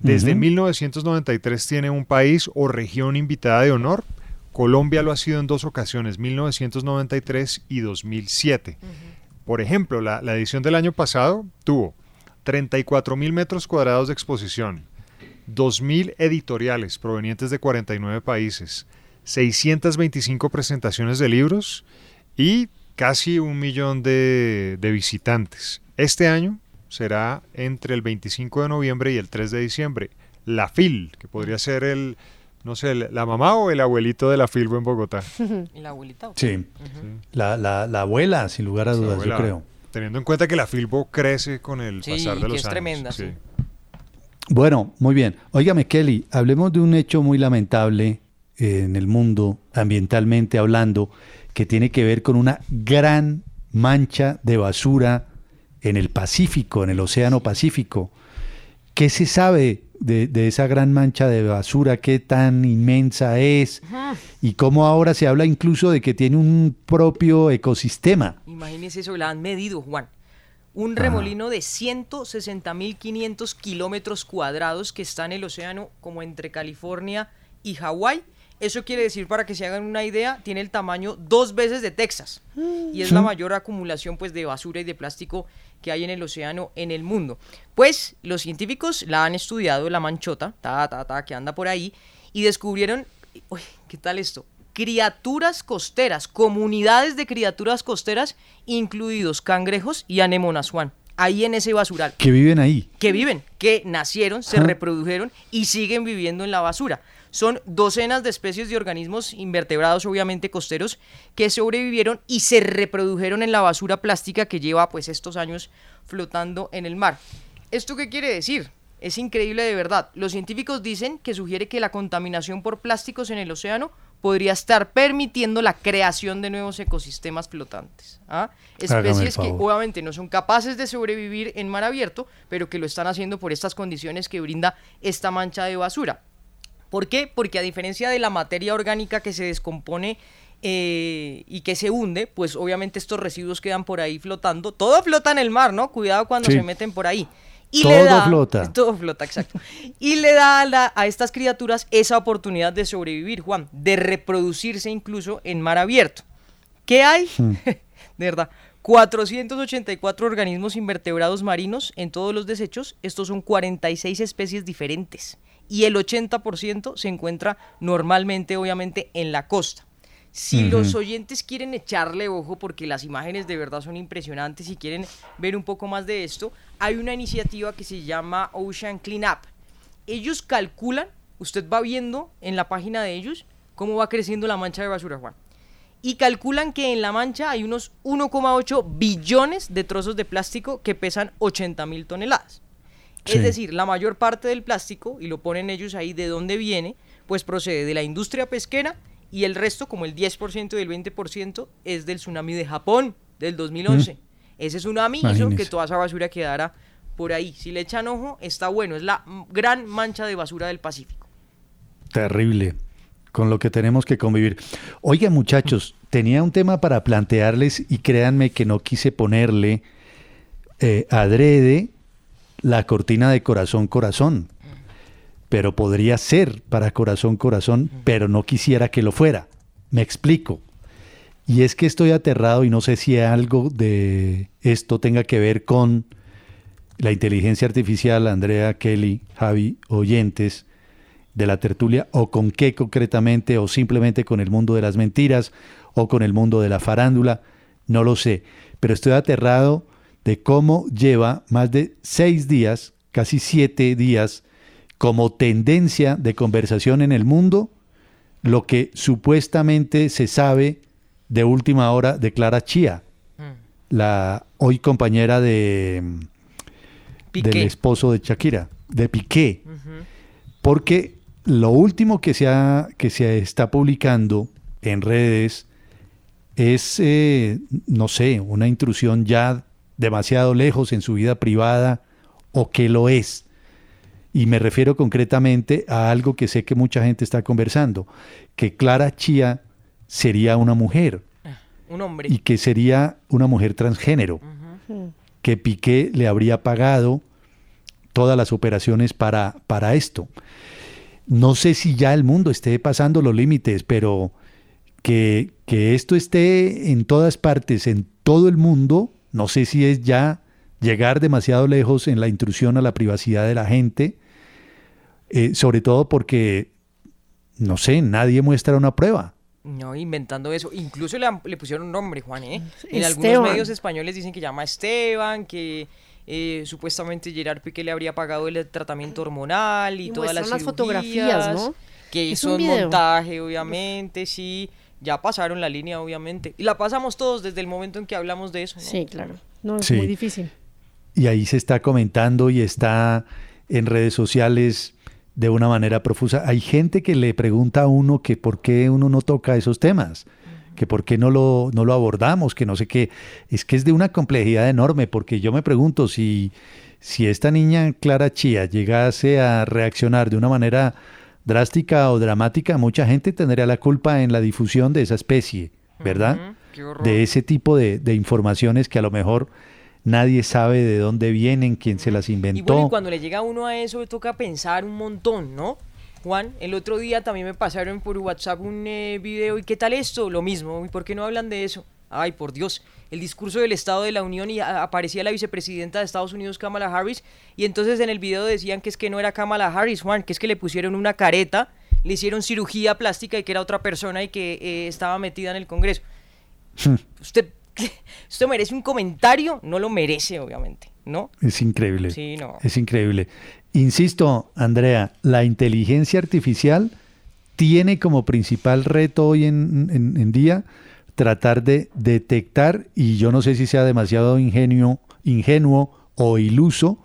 Desde Ujú. 1993 tiene un país o región invitada de honor. Colombia lo ha sido en dos ocasiones, 1993 y 2007. Por ejemplo, la, la edición del año pasado tuvo 34 mil metros cuadrados de exposición, 2.000 editoriales provenientes de 49 países, 625 presentaciones de libros y casi un millón de, de visitantes. Este año será entre el 25 de noviembre y el 3 de diciembre. La FIL, que podría ser el, no sé, la la mamá o el abuelito de la Filbo en Bogotá. ¿Y la abuelita? Sí. La, la- la abuela, sin lugar a dudas, abuela, yo creo. Teniendo en cuenta que la Filbo crece con el Sí, pasar de que los es años. tremenda, sí. Bueno, muy bien. Óigame, Kelly, hablemos de un hecho muy lamentable en el mundo, ambientalmente hablando, que tiene que ver con una gran mancha de basura en el Pacífico, en el Océano Pacífico. ¿Qué se sabe de, de esa gran mancha de basura? ¿Qué tan inmensa es? Y cómo ahora se habla incluso de que tiene un propio ecosistema. Imagínese eso, la han medido, Juan. Un remolino de 160.500 kilómetros cuadrados que está en el océano como entre California y Hawái. Eso quiere decir, para que se hagan una idea, tiene el tamaño dos veces de Texas. Y es la mayor acumulación pues, de basura y de plástico que hay en el océano en el mundo. Pues los científicos la han estudiado, la manchota, ta, ta, ta, que anda por ahí, y descubrieron, uy, ¿qué tal esto? Criaturas costeras, comunidades de criaturas costeras, incluidos cangrejos y anémonas, Juan. Ahí en ese basural Que viven ahí. que viven, que nacieron, se reprodujeron y siguen viviendo en la basura. Son docenas de especies de organismos invertebrados, obviamente costeros, que sobrevivieron y se reprodujeron en la basura plástica que lleva pues estos años flotando en el mar. ¿Esto qué quiere decir? Es increíble de verdad. Los científicos dicen que sugiere que la contaminación por plásticos en el océano podría estar permitiendo la creación de nuevos ecosistemas flotantes. ¿ah? Especies que obviamente no son capaces de sobrevivir en mar abierto, pero que lo están haciendo por estas condiciones que brinda esta mancha de basura. ¿Por qué? Porque a diferencia de la materia orgánica que se descompone eh, y que se hunde, pues obviamente estos residuos quedan por ahí flotando. Todo flota en el mar, ¿no? Cuidado cuando Sí. se meten por ahí. Todo flota. Todo flota, exacto. Y le da a, la- a estas criaturas esa oportunidad de sobrevivir, Juan, de reproducirse incluso en mar abierto. ¿Qué hay? de verdad. 484 organismos invertebrados marinos en todos los desechos. Estos son 46 especies diferentes. Y el 80% se encuentra normalmente, obviamente, en la costa. Si los oyentes quieren echarle ojo, porque las imágenes de verdad son impresionantes y quieren ver un poco más de esto, hay una iniciativa que se llama Ocean Cleanup. Ellos calculan, usted va viendo en la página de ellos cómo va creciendo la mancha de basura, Juan. Y calculan que en la mancha hay unos 1,8 billones de trozos de plástico que pesan 80 mil toneladas. Sí. Es decir, la mayor parte del plástico, y lo ponen ellos ahí de dónde viene, pues procede de la industria pesquera y el resto, como el 10% y el 20%, es del tsunami de Japón del 2011. Ese tsunami hizo que toda esa basura quedara por ahí. Si le echan ojo, está bueno. Es la mm, gran mancha de basura del Pacífico. Terrible, con lo que tenemos que convivir. Oiga, muchachos, tenía un tema para plantearles y créanme que no quise ponerle eh, adrede la cortina de corazón corazón, pero podría ser para corazón corazón, pero no quisiera que lo fuera. Me explico. Y es que estoy aterrado y no sé si algo de esto tenga que ver con la inteligencia artificial, Andrea, Kelly, Javi, oyentes de la tertulia, o con qué concretamente, o simplemente con el mundo de las mentiras, o con el mundo de la farándula, no lo sé. Pero estoy aterrado de cómo lleva más de seis días, casi siete días, como tendencia de conversación en el mundo, lo que supuestamente se sabe de última hora de Clara Chía, la hoy compañera de del Piqué. esposo de Shakira, de Piqué. Porque lo último que se, ha- que se está publicando en redes es, eh, no sé, una intrusión ya demasiado lejos en su vida privada o que lo es. Y me refiero concretamente a algo que sé que mucha gente está conversando, que Clara Chía sería una mujer Un hombre. y que sería una mujer transgénero, que Piqué le habría pagado todas las operaciones para, para esto. No sé si ya el mundo esté pasando los límites, pero que, que esto esté en todas partes, en todo el mundo, no sé si es ya llegar demasiado lejos en la intrusión a la privacidad de la gente, eh, sobre todo porque, no sé, nadie muestra una prueba. No, inventando eso. Incluso le, han- le pusieron un nombre, Juan, ¿eh? En algunos medios españoles dicen que llama Esteban, que eh, supuestamente Gerard Piqué le habría pagado el tratamiento hormonal y, Y todas las cirugías. fotografías, ¿no? Que Es hizo un un video. montaje, obviamente, sí. Ya pasaron la línea, obviamente. Y la pasamos todos desde el momento en que hablamos de eso. ¿no? Sí, claro. No, es Sí. muy difícil. Y ahí se está comentando y está en redes sociales de una manera profusa. Hay gente que le pregunta a uno que por qué uno no toca esos temas, que por qué no lo, no lo abordamos, que no sé qué. Es que es de una complejidad enorme, porque yo me pregunto si, si esta niña Clara Chía llegase a reaccionar de una manera drástica o dramática, mucha gente tendría la culpa en la difusión de esa especie, ¿verdad? De ese tipo de, de informaciones que a lo mejor nadie sabe de dónde vienen, quién se las Y inventó. bueno, y cuando le llega a uno a eso, toca pensar un montón, ¿no? Juan, el otro día también me pasaron por WhatsApp un eh, video, ¿y qué tal esto? Lo mismo, ¿y por qué no hablan de eso? Ay, por Dios, el discurso del Estado de la Unión y aparecía la vicepresidenta de Estados Unidos, Kamala Harris, y entonces en el video decían que es que no era Kamala Harris, Juan, que es que le pusieron una careta, le hicieron cirugía plástica y que era otra persona y que eh, estaba metida en el Congreso. Usted, usted merece un comentario, no lo merece, obviamente, ¿no? Es increíble. Sí, no. Es increíble. Insisto, Andrea, la inteligencia artificial tiene como principal reto hoy en, en- en día tratar de detectar, y yo no sé si sea demasiado ingenio, ingenuo o iluso,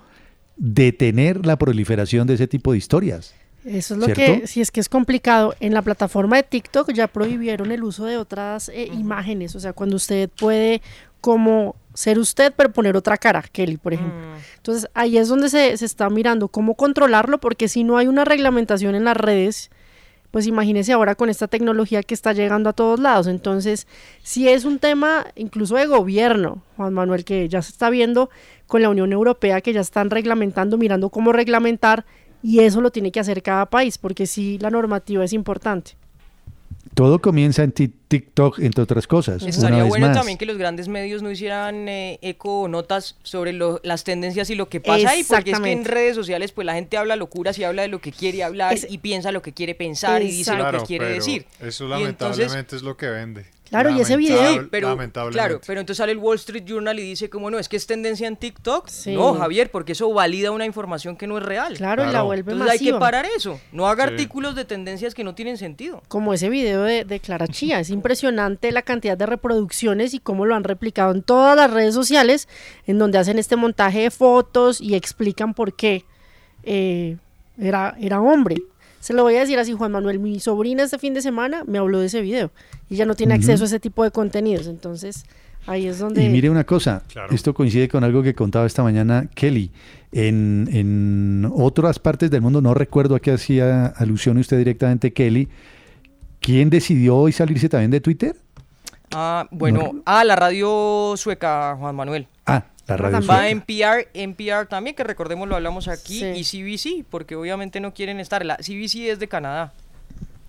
detener la proliferación de ese tipo de historias. Eso es lo ¿Cierto? que, si es que es complicado, en la plataforma de TikTok ya prohibieron el uso de otras eh, imágenes, o sea, cuando usted puede como ser usted pero poner otra cara, Kelly, por ejemplo. Entonces ahí es donde se, se está mirando cómo controlarlo, porque si no hay una reglamentación en las redes, pues imagínese ahora con esta tecnología que está llegando a todos lados. Entonces, si es un tema incluso de gobierno, Juan Manuel, que ya se está viendo con la Unión Europea, que ya están reglamentando, mirando cómo reglamentar, y eso lo tiene que hacer cada país, porque sí, la normativa es importante. Todo comienza en ti- TikTok, entre otras cosas. una Estaría vez bueno más. también que los grandes medios no hicieran eh, eco o notas sobre lo- las tendencias y lo que pasa ahí, porque es que en redes sociales pues la gente habla locuras y habla de lo que quiere hablar Es- y piensa lo que quiere pensar y dice lo Claro, que quiere decir. Eso entonces- lamentablemente es lo que vende. Claro, y ese video- Lamentable- pero, lamentablemente. claro, pero entonces sale el Wall Street Journal y dice como no, es que es tendencia en TikTok. Sí. No, Javier, porque eso valida una información que no es real. Claro, y la vuelve Entonces hay que masiva. parar eso. No haga Sí. artículos de tendencias que no tienen sentido. Como ese video de, de Clara Chía, es impresionante la cantidad de reproducciones y cómo lo han replicado en todas las redes sociales, en donde hacen este montaje de fotos y explican por qué eh, era, era hombre. Se lo voy a decir así, Juan Manuel, mi sobrina este fin de semana me habló de ese video y ya no tiene acceso a ese tipo de contenidos, entonces ahí es donde... Y mire una cosa, esto coincide con algo que contaba esta mañana Kelly. En, en otras partes del mundo, no recuerdo a qué hacía alusión usted directamente, Kelly, ¿quién decidió hoy salirse también de Twitter? Ah, bueno, ah, la radio sueca, Juan Manuel. La radio Va sueca. NPR, NPR también, que recordemos lo hablamos aquí, Sí. y CBC, porque obviamente no quieren estar. La CBC es de Canadá.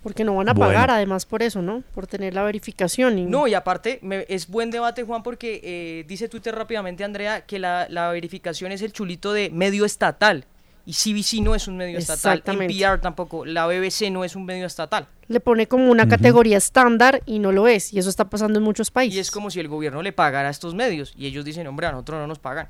Porque no van a Bueno. pagar además por eso, ¿no? Por tener la verificación. Y... No, y aparte, me- es buen debate, Juan, porque eh, dice Twitter rápidamente, Andrea, que la, la verificación es el chulito de medio estatal. Y CBC no es un medio estatal. NPR tampoco. La BBC no es un medio estatal. Le pone como una categoría estándar y no lo es. Y eso está pasando en muchos países. Y es como si el gobierno le pagara a estos medios. Y ellos dicen, hombre, a nosotros no nos pagan.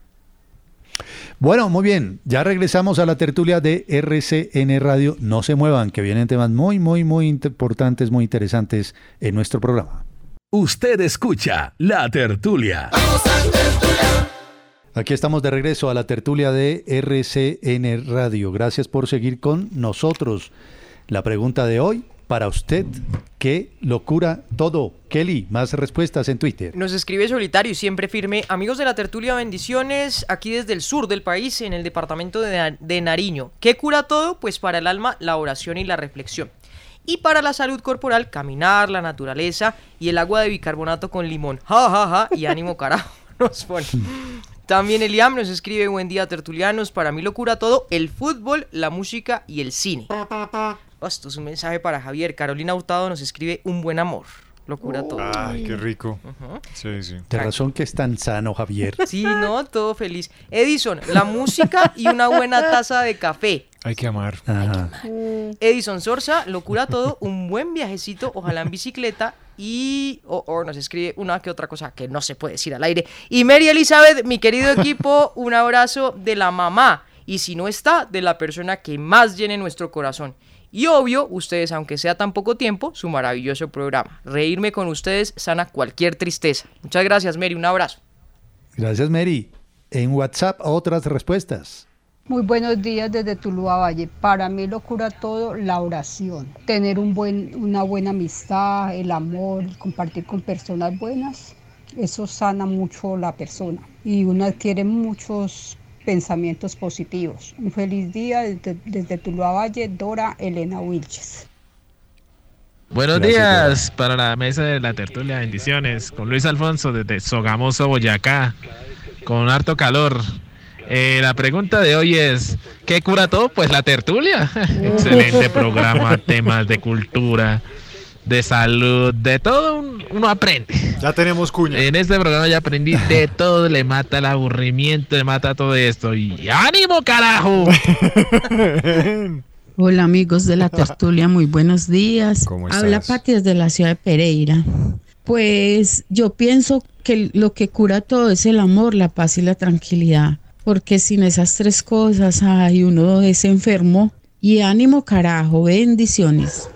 Bueno, muy bien, ya regresamos a la tertulia de RCN Radio. No se muevan, que vienen temas muy, muy, muy importantes, muy interesantes en nuestro programa. Usted escucha La Tertulia. Aquí estamos de regreso a la tertulia de RCN Radio. Gracias por seguir con nosotros. La pregunta de hoy para usted, ¿qué locura todo? Kelly, más respuestas en Twitter. Nos escribe solitario y siempre firme. Amigos de la tertulia, bendiciones. Aquí desde el sur del país, en el departamento de, Nariño. ¿Qué cura todo? Pues para el alma, la oración y la reflexión. Y para la salud corporal, caminar, la naturaleza y el agua de bicarbonato con limón. Ja, ja, ja. Y ánimo, carajo. Nos pone. También Eliam nos escribe, buen día tertulianos, para mí lo cura todo, el fútbol, la música y el cine. Oh, esto es un mensaje para Javier. Carolina Hurtado nos escribe, un buen amor, lo cura todo. Ay, qué rico. Sí, sí. De razón que es tan sano, Javier. Sí, no, todo feliz. Edison, la música y una buena taza de café. Hay que amar. Ajá. Edison Sorsa, lo cura todo, un buen viajecito, ojalá en bicicleta y o o nos escribe una que otra cosa que no se puede decir al aire. Y Mary Elizabeth, mi querido equipo, un abrazo de la mamá y si no está, de la persona que más llene nuestro corazón. Y obvio, ustedes, aunque sea tan poco tiempo, su maravilloso programa. Reírme con ustedes sana cualquier tristeza. Muchas gracias, Mary. Un abrazo. Gracias, Mary. En WhatsApp, otras respuestas. Muy buenos días desde Tuluá Valle. Para mí lo cura todo la oración. Tener un buen, una buena amistad, el amor, compartir con personas buenas, eso sana mucho la persona y uno adquiere muchos pensamientos positivos. Un feliz día desde, desde Tuluá Valle, Dora Elena Wilches. Buenos Gracias, días para la mesa de la tertulia, bendiciones. Con Luis Alfonso desde Sogamoso, Boyacá, con harto calor. Eh, la pregunta de hoy es, ¿qué cura todo? Pues la tertulia. Excelente programa, temas de cultura, de salud, de todo un- uno aprende. Ya tenemos cuña. En este programa ya aprendí de todo, le mata el aburrimiento, le mata todo esto. Y ánimo, carajo. Hola amigos de la tertulia, muy buenos días. ¿Cómo Habla? Pati desde la ciudad de Pereira. Pues yo pienso que lo que cura todo es el amor, la paz y la tranquilidad, porque sin esas tres cosas, ay, uno es enfermo. Y ánimo carajo, bendiciones.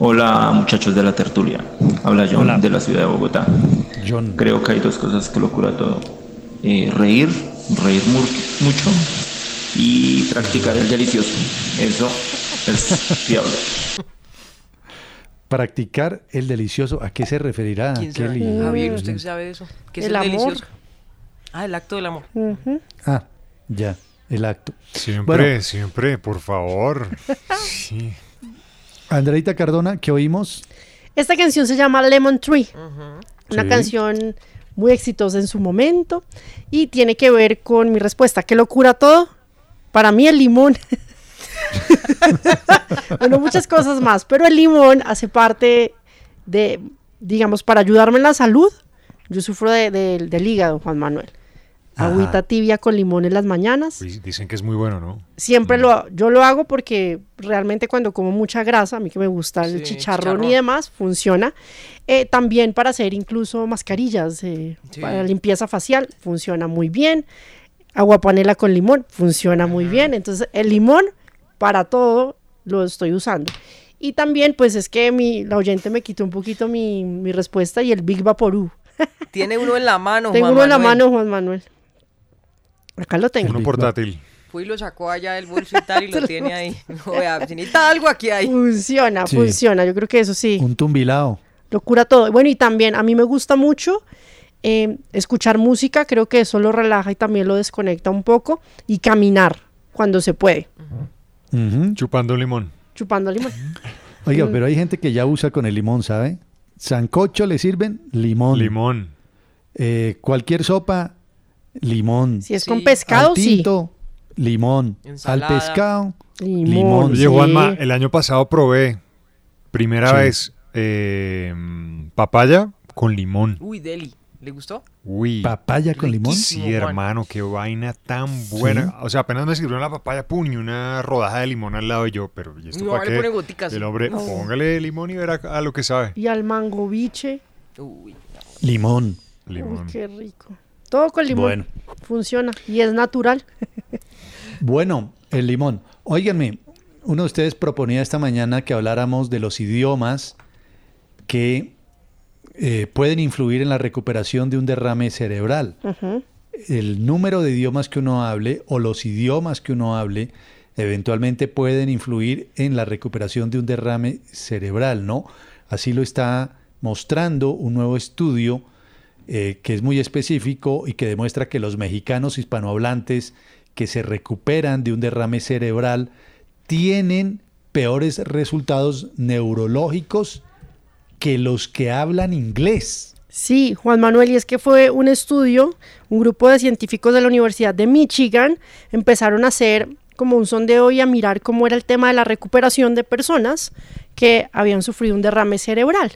Hola muchachos de la tertulia, habla John de la ciudad de Bogotá. Creo que hay dos cosas que lo cura todo. Eh, reír, reír mu- mucho y practicar el delicioso. Eso es fiable. Practicar el delicioso, ¿a qué se referirá? ¿Quién sabe? Kelly? Javier, ¿usted sabe de eso? ¿Qué es El el, amor. delicioso? Ah, el acto del amor. Ah, ya, el acto. Siempre, Bueno. siempre, por favor. Sí. Andreita Cardona, ¿qué oímos? Esta canción se llama Lemon Tree. Una Sí. canción muy exitosa en su momento y tiene que ver con mi respuesta. ¿Qué lo cura todo? Para mí el limón. bueno, muchas cosas más, pero el limón hace parte de, digamos, para ayudarme en la salud. Yo sufro de- de- del hígado, Juan Manuel. Ajá. Agüita tibia con limón en las mañanas. Dicen que es muy bueno, ¿no? Siempre lo, yo lo hago porque realmente cuando como mucha grasa, a mí que me gusta el Sí, chicharrón, y demás, funciona. Eh, también para hacer incluso mascarillas, eh, Sí. para limpieza facial, funciona muy bien. Agua panela con limón, funciona muy bien. Entonces, el limón para todo lo estoy usando. Y también, pues es que mi, la oyente me quitó un poquito mi, mi respuesta y el Big Vaporú. Tiene uno en la mano, Tengo Juan uno en la mano, Juan Manuel. Acá lo tengo. Uno portátil. Fui y lo sacó allá del bolso y tal y lo tiene ahí. Vea, si necesita algo aquí hay. Funciona, Sí. funciona. Yo creo que eso sí. Un tumbilado. lo cura todo. Bueno, y también a mí me gusta mucho eh, escuchar música, creo que eso lo relaja y también lo desconecta un poco, y caminar cuando se puede, Chupando un limón. chupando limón. Oiga, Mm. pero hay gente que ya usa con el limón, ¿sabe? Sancocho le sirven limón. Limón. Eh, cualquier sopa, limón. Si es con Sí. pescado, Al tinto, limón. Ensalada. Al pescado, Limón. limón. Oye, Juanma, el año pasado probé, primera Sí. vez, eh, papaya con limón. Uy, Deli. ¿Le gustó? Uy. ¿Papaya con limón? Sí, Juan. hermano, qué vaina tan buena. O sea, apenas me sirvieron la papaya, pum, y una rodaja de limón al lado y yo, pero ¿y esto No, para le qué? pone goticas. El hombre, No. póngale limón y verá a lo que sabe. Y al mango biche. Uy, Limón. Uy, qué rico. Todo con limón. Bueno. Funciona. Y es natural. Bueno, el limón. Óiganme, uno de ustedes proponía esta mañana que habláramos de los idiomas que eh, pueden influir en la recuperación de un derrame cerebral. El número de idiomas que uno hable o los idiomas que uno hable eventualmente pueden influir en la recuperación de un derrame cerebral, ¿no? Así lo está mostrando un nuevo estudio eh, que es muy específico y que demuestra que los mexicanos hispanohablantes que se recuperan de un derrame cerebral tienen peores resultados neurológicos que los que hablan inglés. Sí, Juan Manuel, y es que fue un estudio, un grupo de científicos de la Universidad de Michigan empezaron a hacer como un sondeo y a mirar cómo era el tema de la recuperación de personas que habían sufrido un derrame cerebral.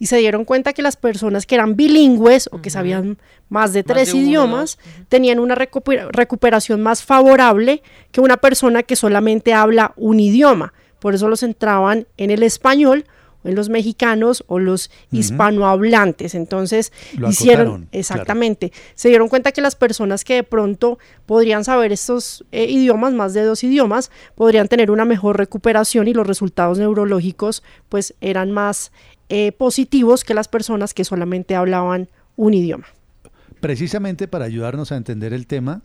Y se dieron cuenta que las personas que eran bilingües o que sabían más de Más tres uno, idiomas tenían una recuper- recuperación más favorable que una persona que solamente habla un idioma. Por eso los centraban en el español en los mexicanos o los hispanohablantes. Entonces Lo hicieron exactamente, se dieron cuenta que las personas que de pronto podrían saber estos eh, idiomas, más de dos idiomas, podrían tener una mejor recuperación y los resultados neurológicos pues eran más eh, positivos que las personas que solamente hablaban un idioma. Precisamente para ayudarnos a entender el tema,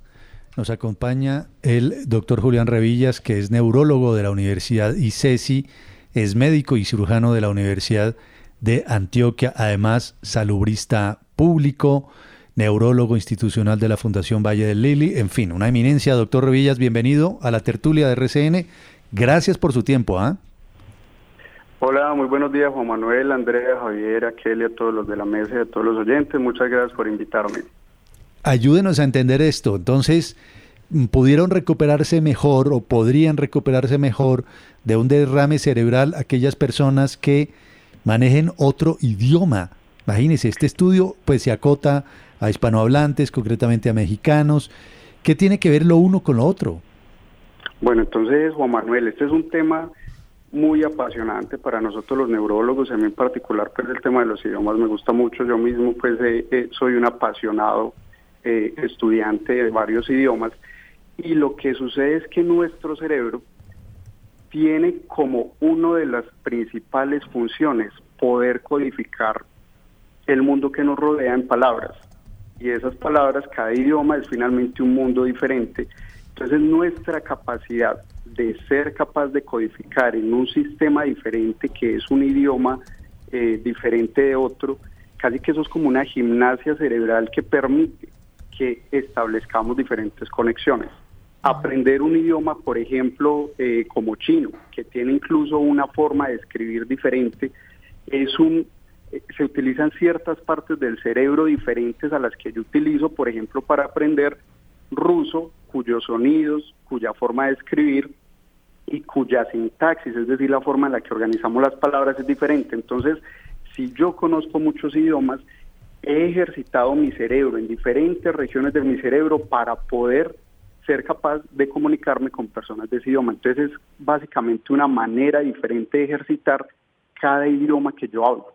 nos acompaña el doctor Julián Revillas, que es neurólogo de la Universidad ICESI, es médico y cirujano de la Universidad de Antioquia, además salubrista público, neurólogo institucional de la Fundación Valle del Lili, en fin, una eminencia. Doctor Revillas, bienvenido a la tertulia de RCN. Gracias por su tiempo. ¿ah? Hola, muy buenos días Juan Manuel, Andrea, Javier, a Kelly, a todos los de la mesa y a todos los oyentes. Muchas gracias por invitarme. Ayúdenos a entender esto. Entonces, ¿pudieron recuperarse mejor o podrían recuperarse mejor de un derrame cerebral aquellas personas que manejen otro idioma? Imagínense, este estudio pues se acota a hispanohablantes, concretamente a mexicanos. ¿Qué tiene que ver lo uno con lo otro? Bueno, entonces Juan Manuel, este es un tema muy apasionante para nosotros los neurólogos, a mí en particular pues el tema de los idiomas me gusta mucho, yo mismo pues eh, soy un apasionado eh, estudiante de varios idiomas y lo que sucede es que nuestro cerebro tiene como una de las principales funciones poder codificar el mundo que nos rodea en palabras y esas palabras, cada idioma es finalmente un mundo diferente, entonces nuestra capacidad de ser capaz de codificar en un sistema diferente que es un idioma eh, diferente de otro, casi que eso es como una gimnasia cerebral que permite que establezcamos diferentes conexiones. Aprender un idioma, por ejemplo, eh, como chino, que tiene incluso una forma de escribir diferente, es un eh, se utilizan ciertas partes del cerebro diferentes a las que yo utilizo, por ejemplo, para aprender ruso, cuyos sonidos, cuya forma de escribir y cuya sintaxis, es decir, la forma en la que organizamos las palabras es diferente. Entonces, si yo conozco muchos idiomas, he ejercitado mi cerebro en diferentes regiones de mi cerebro para poder ser capaz de comunicarme con personas de ese idioma. Entonces, es básicamente una manera diferente de ejercitar cada idioma que yo hablo.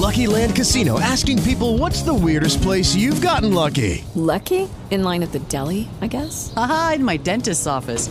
Lucky Land Casino asking people what's the weirdest place you've gotten lucky? Lucky? In line at the deli, I guess? Aha, in my dentist's office.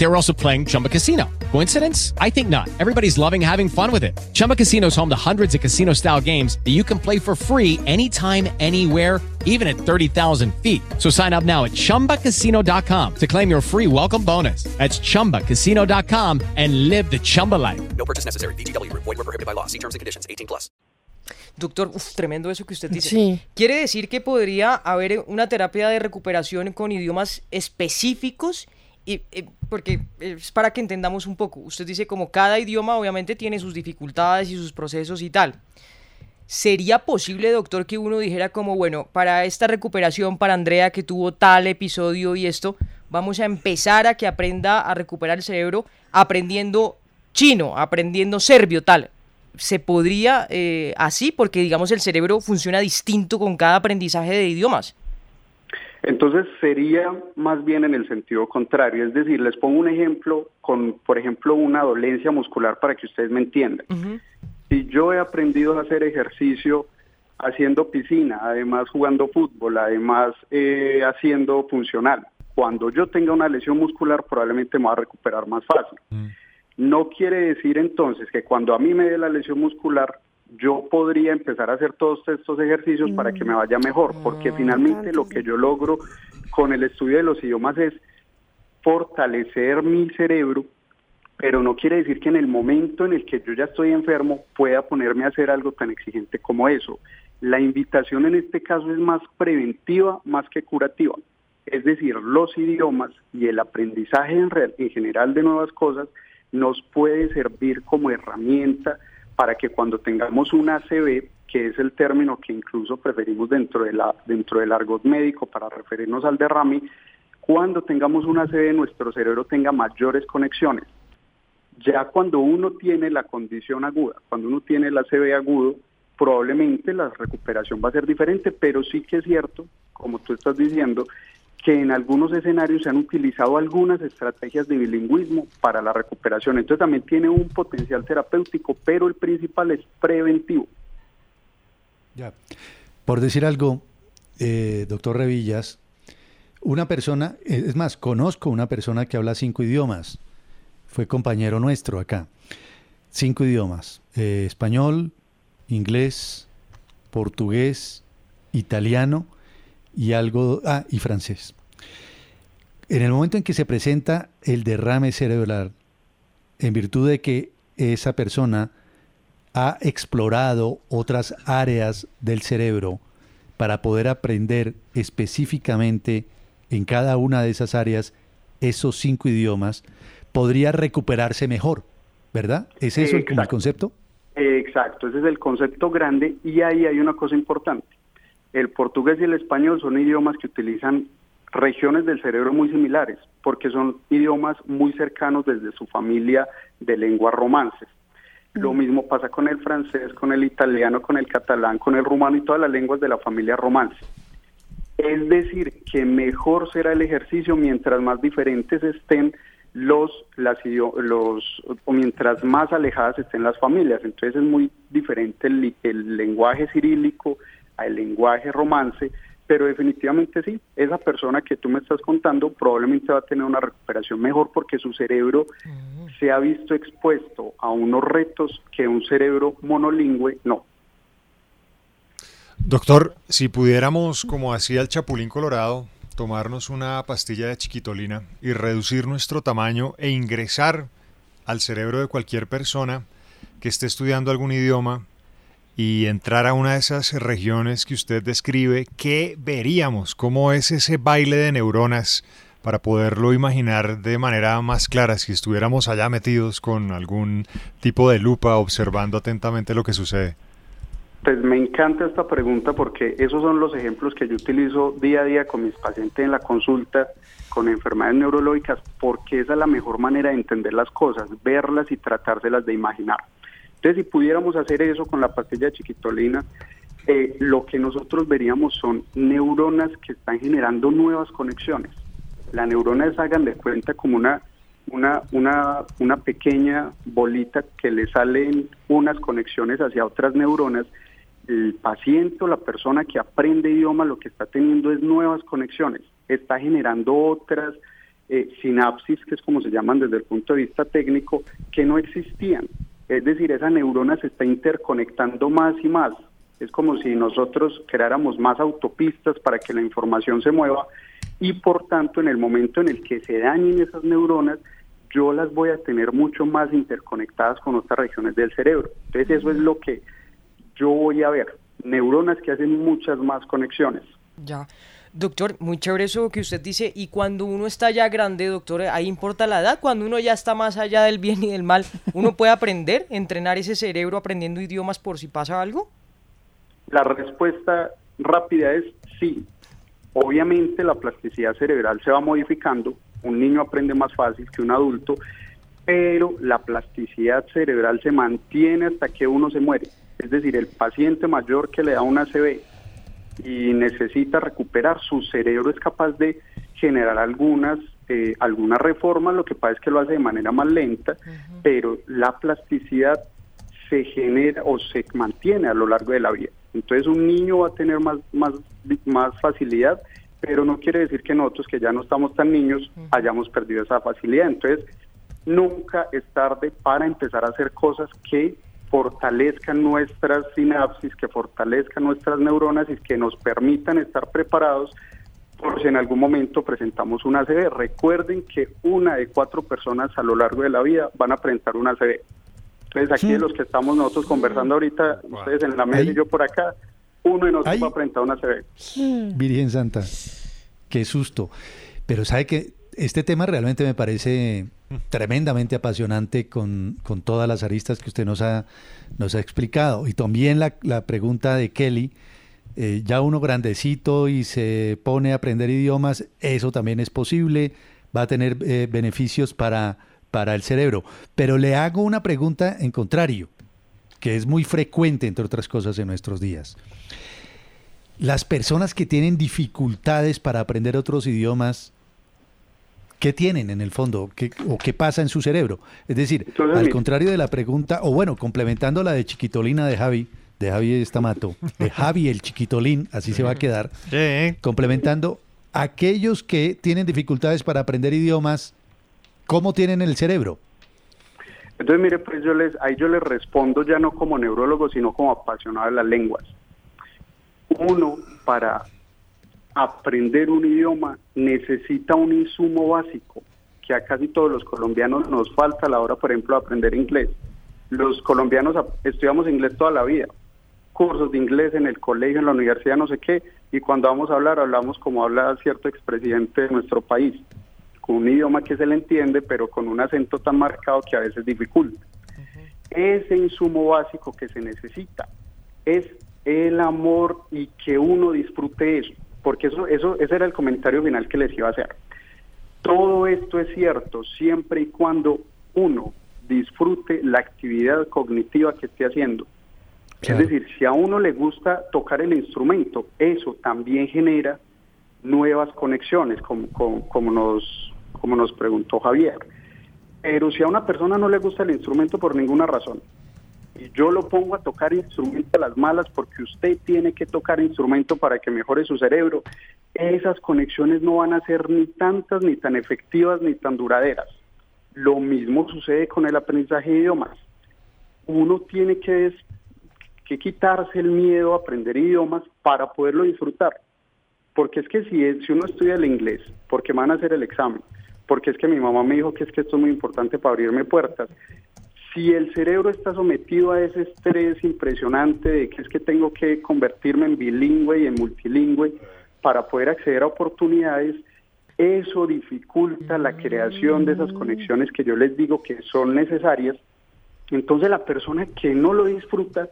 They were also playing Chumba Casino. Coincidence? I think not. Everybody's loving having fun with it. Chumba Casino is home to hundreds of casino-style games that you can play for free anytime, anywhere, even at 30,000 feet. So sign up now at ChumbaCasino.com to claim your free welcome bonus. That's ChumbaCasino.com and live the Chumba life. No purchase necessary. VGW Group. Void were prohibited by law. See terms and conditions. 18 plus. Doctor, uf, tremendo eso que usted dice. Sí. ¿Quiere decir que podría haber una terapia de recuperación con idiomas específicos? Y, eh, porque es para que entendamos un poco. Usted dice como cada idioma obviamente tiene sus dificultades y sus procesos y tal. ¿Sería posible, doctor, que uno dijera como, bueno, para esta recuperación, para Andrea que tuvo tal episodio y esto, vamos a empezar a que aprenda a recuperar el cerebro aprendiendo chino, aprendiendo serbio, tal? ¿Se podría eh, así? Porque, digamos, el cerebro funciona distinto con cada aprendizaje de idiomas. Entonces sería más bien en el sentido contrario, es decir, les pongo un ejemplo con, por ejemplo, una dolencia muscular para que ustedes me entiendan. Si yo he aprendido a hacer ejercicio haciendo piscina, además jugando fútbol, además eh, haciendo funcional, cuando yo tenga una lesión muscular probablemente me va a recuperar más fácil. No quiere decir entonces que cuando a mí me dé la lesión muscular yo podría empezar a hacer todos estos ejercicios para que me vaya mejor, porque finalmente lo que yo logro con el estudio de los idiomas es fortalecer mi cerebro, pero no quiere decir que en el momento en el que yo ya estoy enfermo pueda ponerme a hacer algo tan exigente como eso. La invitación en este caso es más preventiva más que curativa. Es decir, los idiomas y el aprendizaje en, real- en general de nuevas cosas nos puede servir como herramienta para que cuando tengamos un ACV, que es el término que incluso preferimos dentro, de la, dentro del argot médico para referirnos al derrame, cuando tengamos un ACV nuestro cerebro tenga mayores conexiones. Ya cuando uno tiene la condición aguda, cuando uno tiene el ACV agudo, probablemente la recuperación va a ser diferente, pero sí que es cierto, como tú estás diciendo, que en algunos escenarios se han utilizado algunas estrategias de bilingüismo para la recuperación. Entonces también tiene un potencial terapéutico, pero el principal es preventivo. Ya. Por decir algo, eh, doctor Revillas, una persona, eh, es más, conozco una persona que habla cinco idiomas, fue compañero nuestro acá, cinco idiomas, eh, español, inglés, portugués, italiano y algo, ah, y francés. En el momento en que se presenta el derrame cerebral, en virtud de que esa persona ha explorado otras áreas del cerebro para poder aprender específicamente en cada una de esas áreas esos cinco idiomas, podría recuperarse mejor, ¿verdad? ¿Es eso el, el concepto? Exacto, ese es el concepto grande y ahí hay una cosa importante. El portugués y el español son idiomas que utilizan regiones del cerebro muy similares, porque son idiomas muy cercanos desde su familia de lenguas romances. Lo mismo pasa con el francés, con el italiano, con el catalán, con el rumano y todas las lenguas de la familia romance. Es decir, que mejor será el ejercicio mientras más diferentes estén los, las, los o mientras más alejadas estén las familias. Entonces es muy diferente el, el lenguaje cirílico al lenguaje romance, pero definitivamente sí, esa persona que tú me estás contando probablemente va a tener una recuperación mejor porque su cerebro se ha visto expuesto a unos retos que un cerebro monolingüe no. Doctor, si pudiéramos, como hacía el Chapulín Colorado, tomarnos una pastilla de chiquitolina y reducir nuestro tamaño e ingresar al cerebro de cualquier persona que esté estudiando algún idioma y entrar a una de esas regiones que usted describe, ¿qué veríamos? ¿Cómo es ese baile de neuronas para poderlo imaginar de manera más clara si estuviéramos allá metidos con algún tipo de lupa observando atentamente lo que sucede? Pues me encanta esta pregunta porque esos son los ejemplos que yo utilizo día a día con mis pacientes en la consulta con enfermedades neurológicas porque esa es la mejor manera de entender las cosas, verlas y tratárselas de imaginar. Entonces, si pudiéramos hacer eso con la pastilla chiquitolina, eh, lo que nosotros veríamos son neuronas que están generando nuevas conexiones. La neurona es, hagan de cuenta, como una, una, una, una pequeña bolita que le salen unas conexiones hacia otras neuronas. El paciente o la persona que aprende idioma lo que está teniendo es nuevas conexiones, está generando otras eh, sinapsis, que es como se llaman desde el punto de vista técnico, que no existían. Es decir, esa neurona se está interconectando más y más. Es como si nosotros creáramos más autopistas para que la información se mueva y por tanto en el momento en el que se dañen esas neuronas, yo las voy a tener mucho más interconectadas con otras regiones del cerebro. Entonces eso es lo que yo voy a ver, neuronas que hacen muchas más conexiones. Ya. Doctor, muy chévere eso que usted dice. Y cuando uno está ya grande, doctor, ahí importa la edad. Cuando uno ya está más allá del bien y del mal, ¿uno puede aprender, entrenar ese cerebro aprendiendo idiomas por si pasa algo? La respuesta rápida es sí. Obviamente la plasticidad cerebral se va modificando. Un niño aprende más fácil que un adulto, pero la plasticidad cerebral se mantiene hasta que uno se muere. Es decir, el paciente mayor que le da una ACV y necesita recuperar, su cerebro es capaz de generar algunas eh, algunas reformas, lo que pasa es que lo hace de manera más lenta, pero la plasticidad se genera o se mantiene a lo largo de la vida. Entonces un niño va a tener más, más, más facilidad, pero no quiere decir que nosotros que ya no estamos tan niños hayamos perdido esa facilidad. Entonces nunca es tarde para empezar a hacer cosas que fortalezcan nuestras sinapsis, que fortalezcan nuestras neuronas y que nos permitan estar preparados por si en algún momento presentamos una ACV. Recuerden que una de cuatro personas a lo largo de la vida van a presentar una ACV. Entonces aquí de los que estamos nosotros conversando ahorita, ustedes en la mesa y yo por acá, uno de nosotros va a presentar una ACV. Virgen Santa, qué susto. Pero sabe que este tema realmente me parece tremendamente apasionante con, con, todas las aristas que usted nos ha, nos ha explicado. Y también la, la pregunta de Kelly, eh, ya uno grandecito y se pone a aprender idiomas, eso también es posible, va a tener eh, beneficios para, para el cerebro. Pero le hago una pregunta en contrario, que es muy frecuente, entre otras cosas, en nuestros días. Las personas que tienen dificultades para aprender otros idiomas, ¿qué tienen en el fondo? ¿Qué, ¿O qué pasa en su cerebro? Es decir, al contrario de la pregunta, o bueno, complementando la de Chiquitolina de Javi, de Javi Estamato, de Javi el Chiquitolín, así se va a quedar, complementando aquellos que tienen dificultades para aprender idiomas, ¿cómo tienen el cerebro? Entonces, mire, pues yo les, ahí yo les respondo ya no como neurólogo, sino como apasionado de las lenguas. Uno, para aprender un idioma, necesita un insumo básico, que a casi todos los colombianos nos falta a la hora, por ejemplo, de aprender inglés. Los colombianos estudiamos inglés toda la vida, cursos de inglés en el colegio, en la universidad, no sé qué, y cuando vamos a hablar, hablamos como habla cierto expresidente de nuestro país, con un idioma que se le entiende, pero con un acento tan marcado que a veces dificulta. Ese insumo básico que se necesita es el amor y que uno disfrute eso, porque eso, eso, ese era el comentario final que les iba a hacer. Todo esto es cierto siempre y cuando uno disfrute la actividad cognitiva que esté haciendo. Es decir, si a uno le gusta tocar el instrumento, eso también genera nuevas conexiones, como, como, nos, como nos preguntó Javier. Pero si a una persona no le gusta el instrumento por ninguna razón, y yo lo pongo a tocar instrumento a las malas porque usted tiene que tocar instrumento para que mejore su cerebro, esas conexiones no van a ser ni tantas, ni tan efectivas, ni tan duraderas. Lo mismo sucede con el aprendizaje de idiomas. Uno tiene que que quitarse el miedo a aprender idiomas para poderlo disfrutar. Porque es que si, si uno estudia el inglés, porque van a hacer el examen, porque es que mi mamá me dijo que es que esto es muy importante para abrirme puertas, si el cerebro está sometido a ese estrés impresionante de que es que tengo que convertirme en bilingüe y en multilingüe para poder acceder a oportunidades, eso dificulta la creación de esas conexiones que yo les digo que son necesarias. Entonces la persona que no lo disfruta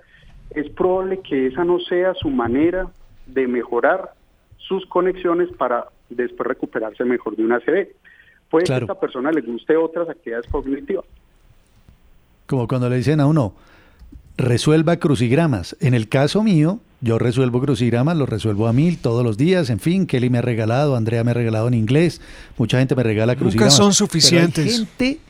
es probable que esa no sea su manera de mejorar sus conexiones para después recuperarse mejor de una ACV. Puede que a esta persona le guste otras actividades cognitivas. Como cuando le dicen a uno, resuelva crucigramas. En el caso mío, yo resuelvo crucigramas, los resuelvo a mil todos los días. En fin, Kelly me ha regalado, Andrea me ha regalado en inglés, mucha gente me regala crucigramas. Nunca son suficientes. hay gente,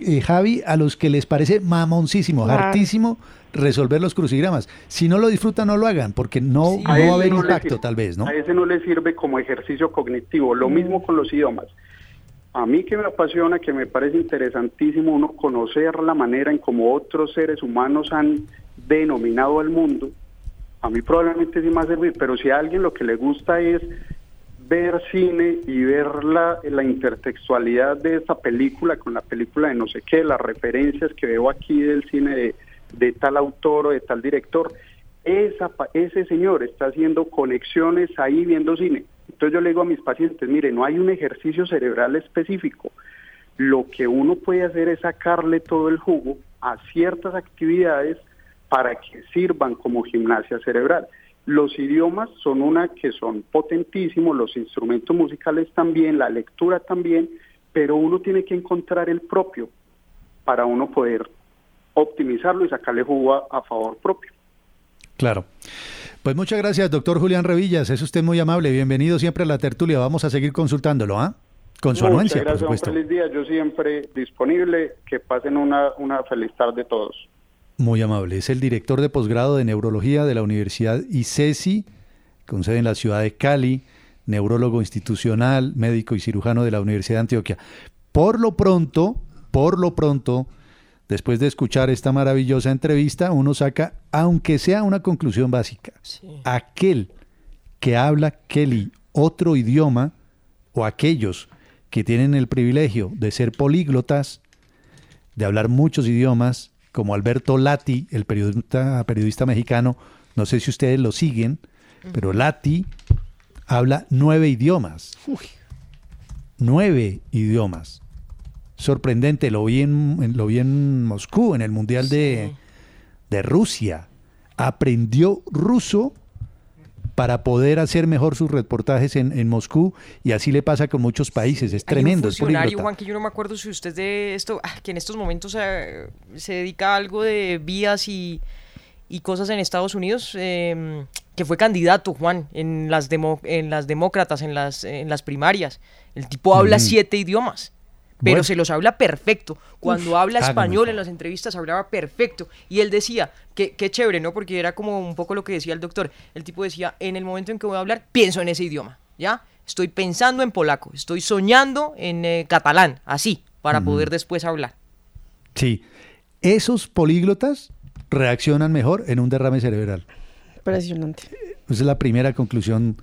eh, Javi, a los que les parece mamoncísimo, hartísimo resolver los crucigramas. Si no lo disfrutan, no lo hagan, porque no, va a haber impacto tal vez, ¿no? A ese no le sirve como ejercicio cognitivo. Lo mm. mismo con los idiomas. A mí que me apasiona, que me parece interesantísimo uno conocer la manera en cómo otros seres humanos han denominado al mundo, a mí probablemente sí me va a servir, pero si a alguien lo que le gusta es ver cine y ver la, la intertextualidad de esta película con la película de no sé qué, las referencias que veo aquí del cine de, de tal autor o de tal director, esa, ese señor está haciendo conexiones ahí viendo cine. Entonces yo le digo a mis pacientes, mire, no hay un ejercicio cerebral específico. Lo que uno puede hacer es sacarle todo el jugo a ciertas actividades para que sirvan como gimnasia cerebral. Los idiomas son una que son potentísimos, los instrumentos musicales también, la lectura también, pero uno tiene que encontrar el propio para uno poder optimizarlo y sacarle jugo a, favor propio. Claro. Pues muchas gracias, doctor Julián Revillas. Es usted muy amable. Bienvenido siempre a la tertulia. Vamos a seguir consultándolo, ¿ah? Con su anuencia, gracias, por supuesto. Un feliz día. Yo siempre disponible. Que pasen una, una feliz tarde todos. Muy amable. Es el director de posgrado de neurología de la Universidad ICESI, con sede en la ciudad de Cali, neurólogo institucional, médico y cirujano de la Universidad de Antioquia. Por lo pronto, por lo pronto, después de escuchar esta maravillosa entrevista, uno saca, aunque sea una conclusión básica, aquel que habla Kelly otro idioma o aquellos que tienen el privilegio de ser políglotas, de hablar muchos idiomas, como Alberto Lati, el periodista, periodista mexicano, no sé si ustedes lo siguen, pero Lati habla nueve idiomas. Nueve idiomas sorprendente. Lo vi en, lo vi en Moscú, en el Mundial de, de Rusia. Aprendió ruso para poder hacer mejor sus reportajes en, en Moscú y así le pasa con muchos países. Es Hay tremendo, un es funcionario, políglota. Juan, que yo no me acuerdo si usted de esto, ah, que en estos momentos eh, se dedica a algo de vías y, y cosas en Estados Unidos, eh, que fue candidato, Juan, en las, demo- en las demócratas, en las, en las primarias. El tipo habla Ujú. siete idiomas. Pero Bueno. se los habla perfecto. Cuando Uf, habla español en las entrevistas hablaba perfecto. Y él decía, que qué chévere, ¿no? Porque era como un poco lo que decía el doctor. El tipo decía, en el momento en que voy a hablar, pienso en ese idioma, ¿ya? Estoy pensando en polaco, estoy soñando en eh, catalán, así, para poder después hablar. Sí, esos políglotas reaccionan mejor en un derrame cerebral. Impresionante. Esa es la primera conclusión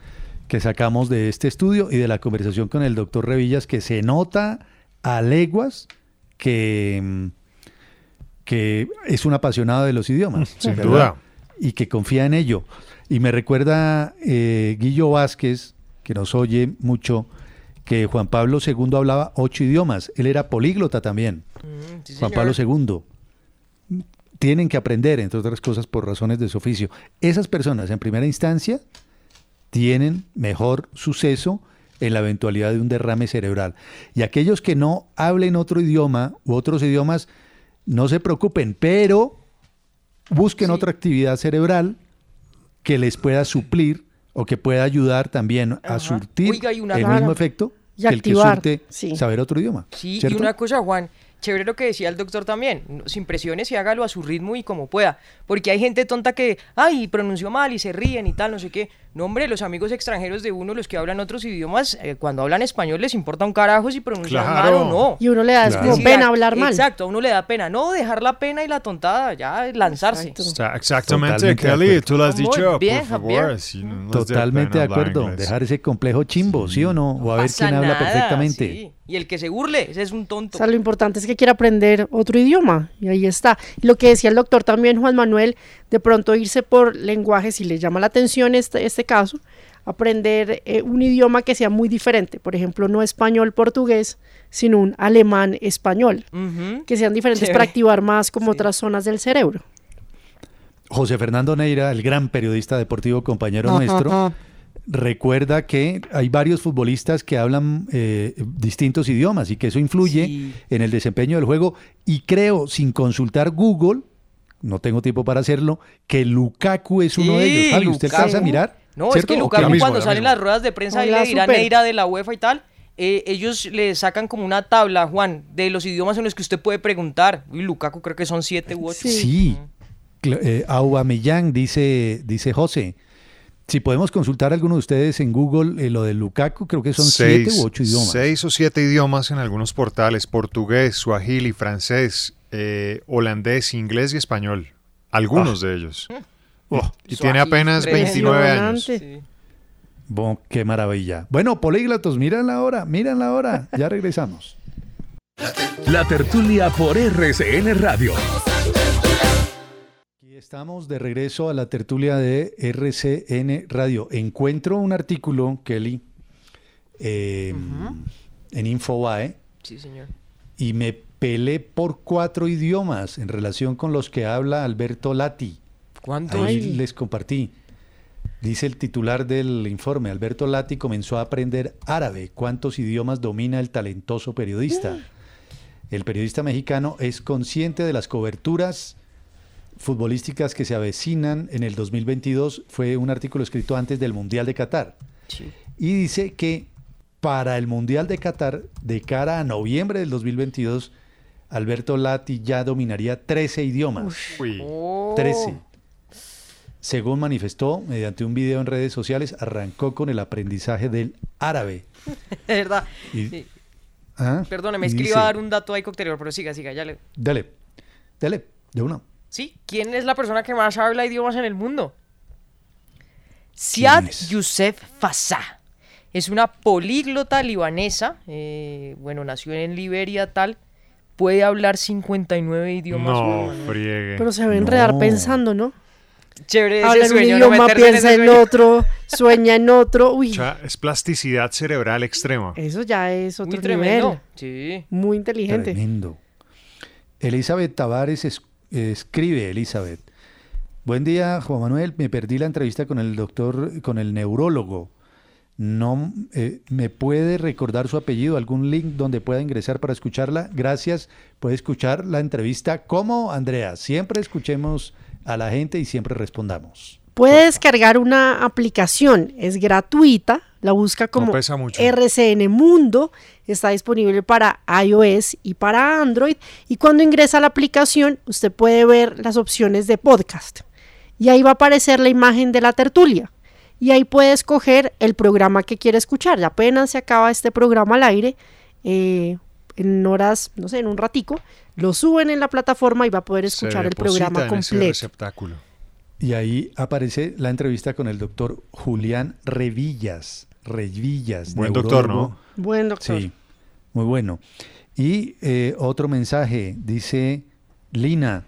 que sacamos de este estudio y de la conversación con el doctor Revillas, que se nota a leguas que, mm, que es un apasionado de los idiomas. Sin ¿verdad? duda. Y que confía en ello. Y me recuerda eh, Guillo Vázquez, que nos oye mucho, que Juan Pablo II hablaba ocho idiomas. Él era políglota también. sí, Juan. Pablo II. Tienen que aprender, entre otras cosas, por razones de su oficio. Esas personas, en primera instancia, tienen mejor suceso en la eventualidad de un derrame cerebral. Y aquellos que no hablen otro idioma u otros idiomas, no se preocupen, pero busquen otra actividad cerebral que les pueda suplir o que pueda ayudar también a surtir Oiga, el rara- mismo efecto Y que el que activar, surte sí. saber otro idioma. Sí, ¿cierto? y una cosa, Juan, chévere lo que decía el doctor también, sin presiones y hágalo a su ritmo y como pueda, porque hay gente tonta que, ay, pronunció mal y se ríen y tal, no sé qué. No, hombre, los amigos extranjeros de uno, los que hablan otros idiomas, eh, cuando hablan español les importa un carajo si pronuncian mal o no. Y uno le da como pena hablar mal. Exacto, a uno le da pena. No, dejar la pena y la tontada, ya lanzarse. Exactamente, Totalmente Kelly, tú lo has dicho, bien, por favor. Si no Totalmente de acuerdo. inglés. Dejar ese complejo chimbo, ¿sí o no? O a ver quién habla perfectamente. sí. Y el que se burle, ese es un tonto. O sea, lo importante es que quiera aprender otro idioma y ahí está. Lo que decía el doctor también, Juan Manuel, de pronto irse por lenguaje, si le llama la atención este, este caso, aprender eh, un idioma que sea muy diferente, por ejemplo, no español-portugués, sino un alemán-español, Ujú. que sean diferentes Chévere. para activar más como otras zonas del cerebro. José Fernando Neira, el gran periodista deportivo compañero nuestro, recuerda que hay varios futbolistas que hablan eh, distintos idiomas y que eso influye en el desempeño del juego. Y creo, sin consultar Google, no tengo tiempo para hacerlo, que Lukaku es uno de ellos. Sí, Javi, ¿usted alcanza a mirar? No, es que ¿O Lukaku cuando salen las ruedas de prensa y le dirán. Neira de la UEFA y tal, eh, ellos le sacan como una tabla, Juan, de los idiomas en los que usted puede preguntar. Y Lukaku creo que son siete u ocho. Sí. Cla- Eh, Aubameyang, dice, dice José. Si podemos consultar a alguno de ustedes en Google eh, lo de Lukaku, creo que son siete u ocho idiomas. Seis o siete idiomas en algunos portales, portugués, suajili, francés, eh, holandés, inglés y español. Algunos Ah. de ellos. Oh, y tiene apenas 29 años. Bon, qué maravilla. Bueno, políglatos, miran la hora, miran la hora. Ya regresamos. La tertulia por RCN Radio. Aquí estamos de regreso a la tertulia de RCN Radio. Encuentro un artículo, Kelly, eh, en Infobae, Sí, señor. y me pelé por cuatro idiomas en relación con los que habla Alberto Lati. ¿Cuántos? Ahí Ay. les compartí. Dice el titular del informe, Alberto Lati comenzó a aprender árabe. ¿Cuántos idiomas domina el talentoso periodista? El periodista mexicano es consciente de las coberturas futbolísticas que se avecinan en el 2022. Fue un artículo escrito antes del Mundial de Qatar. Y dice que para el Mundial de Qatar, de cara a noviembre del 2022, Alberto Lati ya dominaría 13 idiomas. Oh. 13. Según manifestó mediante un video en redes sociales, arrancó con el aprendizaje del árabe. De verdad. Y- Sí. ¿Ah? Perdóneme, Y es que iba a dar un dato ahí coctelero, pero siga, siga, ya le... Dale, dale, de una. Sí, ¿quién es la persona que más habla idiomas en el mundo? Siad Youssef Fassah. Es una políglota libanesa. eh, bueno, nació en Liberia, tal. Puede hablar 59 idiomas. No, Manuel. friegue. Pero se va a enredar pensando, ¿no? Chévere Habla ese un no idioma, en piensa en otro, sueña en otro. Uy, O sea, es plasticidad cerebral extrema. eso ya es otro Muy tremendo. nivel. Sí. Muy inteligente. Tremendo. Elizabeth Tavares es- escribe, Elizabeth. Buen día, Juan Manuel. Me perdí la entrevista con el doctor, con el neurólogo. No eh, me puede recordar su apellido, algún link donde pueda ingresar para escucharla. Gracias. Puede escuchar la entrevista. ¿Cómo, Andrea? Siempre escuchemos a la gente y siempre respondamos. Puede descargar una aplicación, es gratuita, la busca como pesa mucho. RCN Mundo, está disponible para iOS y para Android y cuando ingresa a la aplicación usted puede ver las opciones de podcast y ahí va a aparecer la imagen de la tertulia y ahí puede escoger el programa que quiere escuchar. Ya apenas se acaba este programa al aire, eh, en horas, no sé, en un ratico, lo suben en la plataforma y va a poder escuchar el programa en ese completo. receptáculo. Y ahí aparece la entrevista con el doctor Julián Revillas. Revillas. Buen doctor. ¿no? Buen doctor. Sí, muy bueno. Y eh, otro mensaje, dice Lina,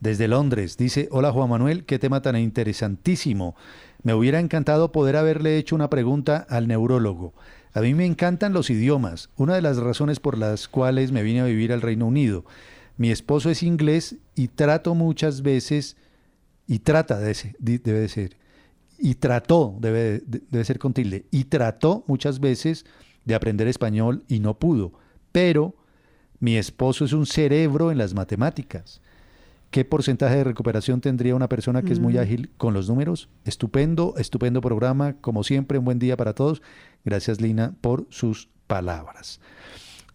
desde Londres, dice, hola Juan Manuel, qué tema tan interesantísimo. Me hubiera encantado poder haberle hecho una pregunta al neurólogo. A mí me encantan los idiomas, una de las razones por las cuales me vine a vivir al Reino Unido. Mi esposo es inglés y trato muchas veces, y trata, de di- debe de ser, y trató, debe, de- debe ser con tilde, y trató muchas veces de aprender español y no pudo. Pero mi esposo es un cerebro en las matemáticas. ¿Qué porcentaje de recuperación tendría una persona que es muy Mm. ágil con los números? Estupendo, estupendo programa. Como siempre, un buen día para todos. Gracias, Lina, por sus palabras.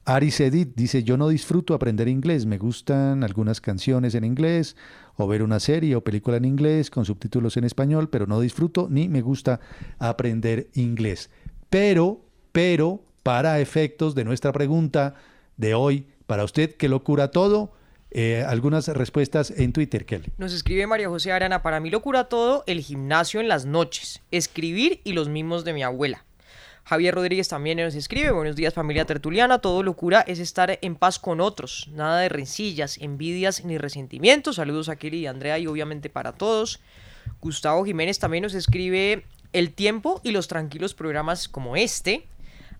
Aris Edith dice, yo no disfruto aprender inglés, me gustan algunas canciones en inglés o ver una serie o película en inglés con subtítulos en español, pero no disfruto ni me gusta aprender inglés. Pero, pero, para efectos de nuestra pregunta de hoy, para usted que lo cura todo, eh, algunas respuestas en Twitter, Kelly. Nos escribe María José Arana, para mí lo cura todo, el gimnasio en las noches, escribir y los mimos de mi abuela. Javier Rodríguez también nos escribe, buenos días familia tertuliana, todo locura es estar en paz con otros, nada de rencillas, envidias ni resentimientos. Saludos a Kelly y Andrea y obviamente para todos. Gustavo Jiménez también nos escribe el tiempo y los tranquilos programas como este.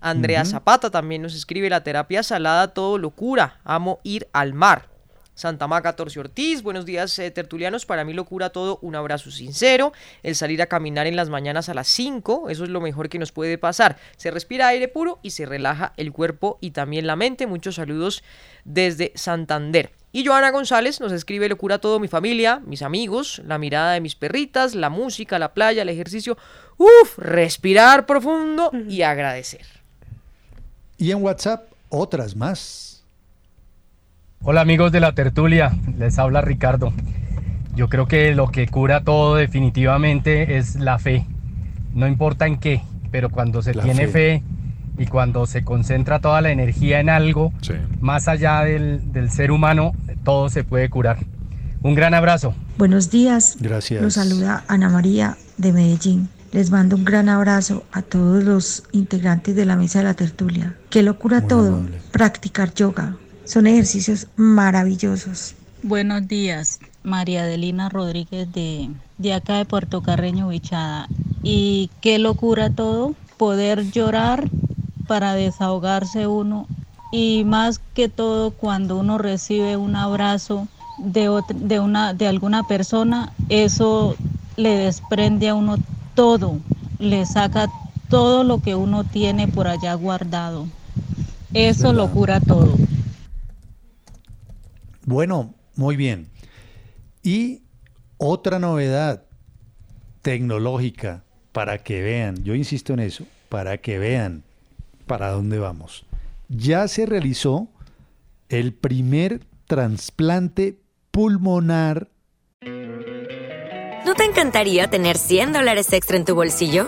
Andrea. Zapata también nos escribe la terapia salada, todo locura, amo ir al mar. Santa Maca Torcio Ortiz, buenos días eh, tertulianos, para mí locura todo, un abrazo sincero, el salir a caminar en las mañanas a las 5, eso es lo mejor que nos puede pasar, se respira aire puro y se relaja el cuerpo y también la mente, muchos saludos desde Santander. Y Joana González nos escribe locura todo, mi familia, mis amigos, la mirada de mis perritas, la música, la playa, el ejercicio, uff, respirar profundo y agradecer. Y en WhatsApp, otras más. Hola amigos de la tertulia, les habla Ricardo. Yo creo que lo que cura todo definitivamente es la fe. No importa en qué, pero cuando se La tiene fe. fe. y cuando se concentra toda la energía en algo, más allá del, del ser humano, todo se puede curar. Un gran abrazo. Buenos días. Gracias. Los saluda Ana María de Medellín. Les mando un gran abrazo a todos los integrantes de la mesa de la tertulia. Que lo cura todo. Practicar yoga. Son ejercicios maravillosos. Buenos días, María Adelina Rodríguez de, de acá de Puerto Carreño, Bichada. Y qué locura todo, poder llorar para desahogarse uno y más que todo cuando uno recibe un abrazo de, de, una, de alguna persona, eso le desprende a uno todo, le saca todo lo que uno tiene por allá guardado. Eso lo cura todo. Bueno, muy bien. Y otra novedad tecnológica para que vean, yo insisto en eso, para que vean para dónde vamos. Ya se realizó el primer trasplante pulmonar. ¿No te encantaría tener 100 dólares extra en tu bolsillo?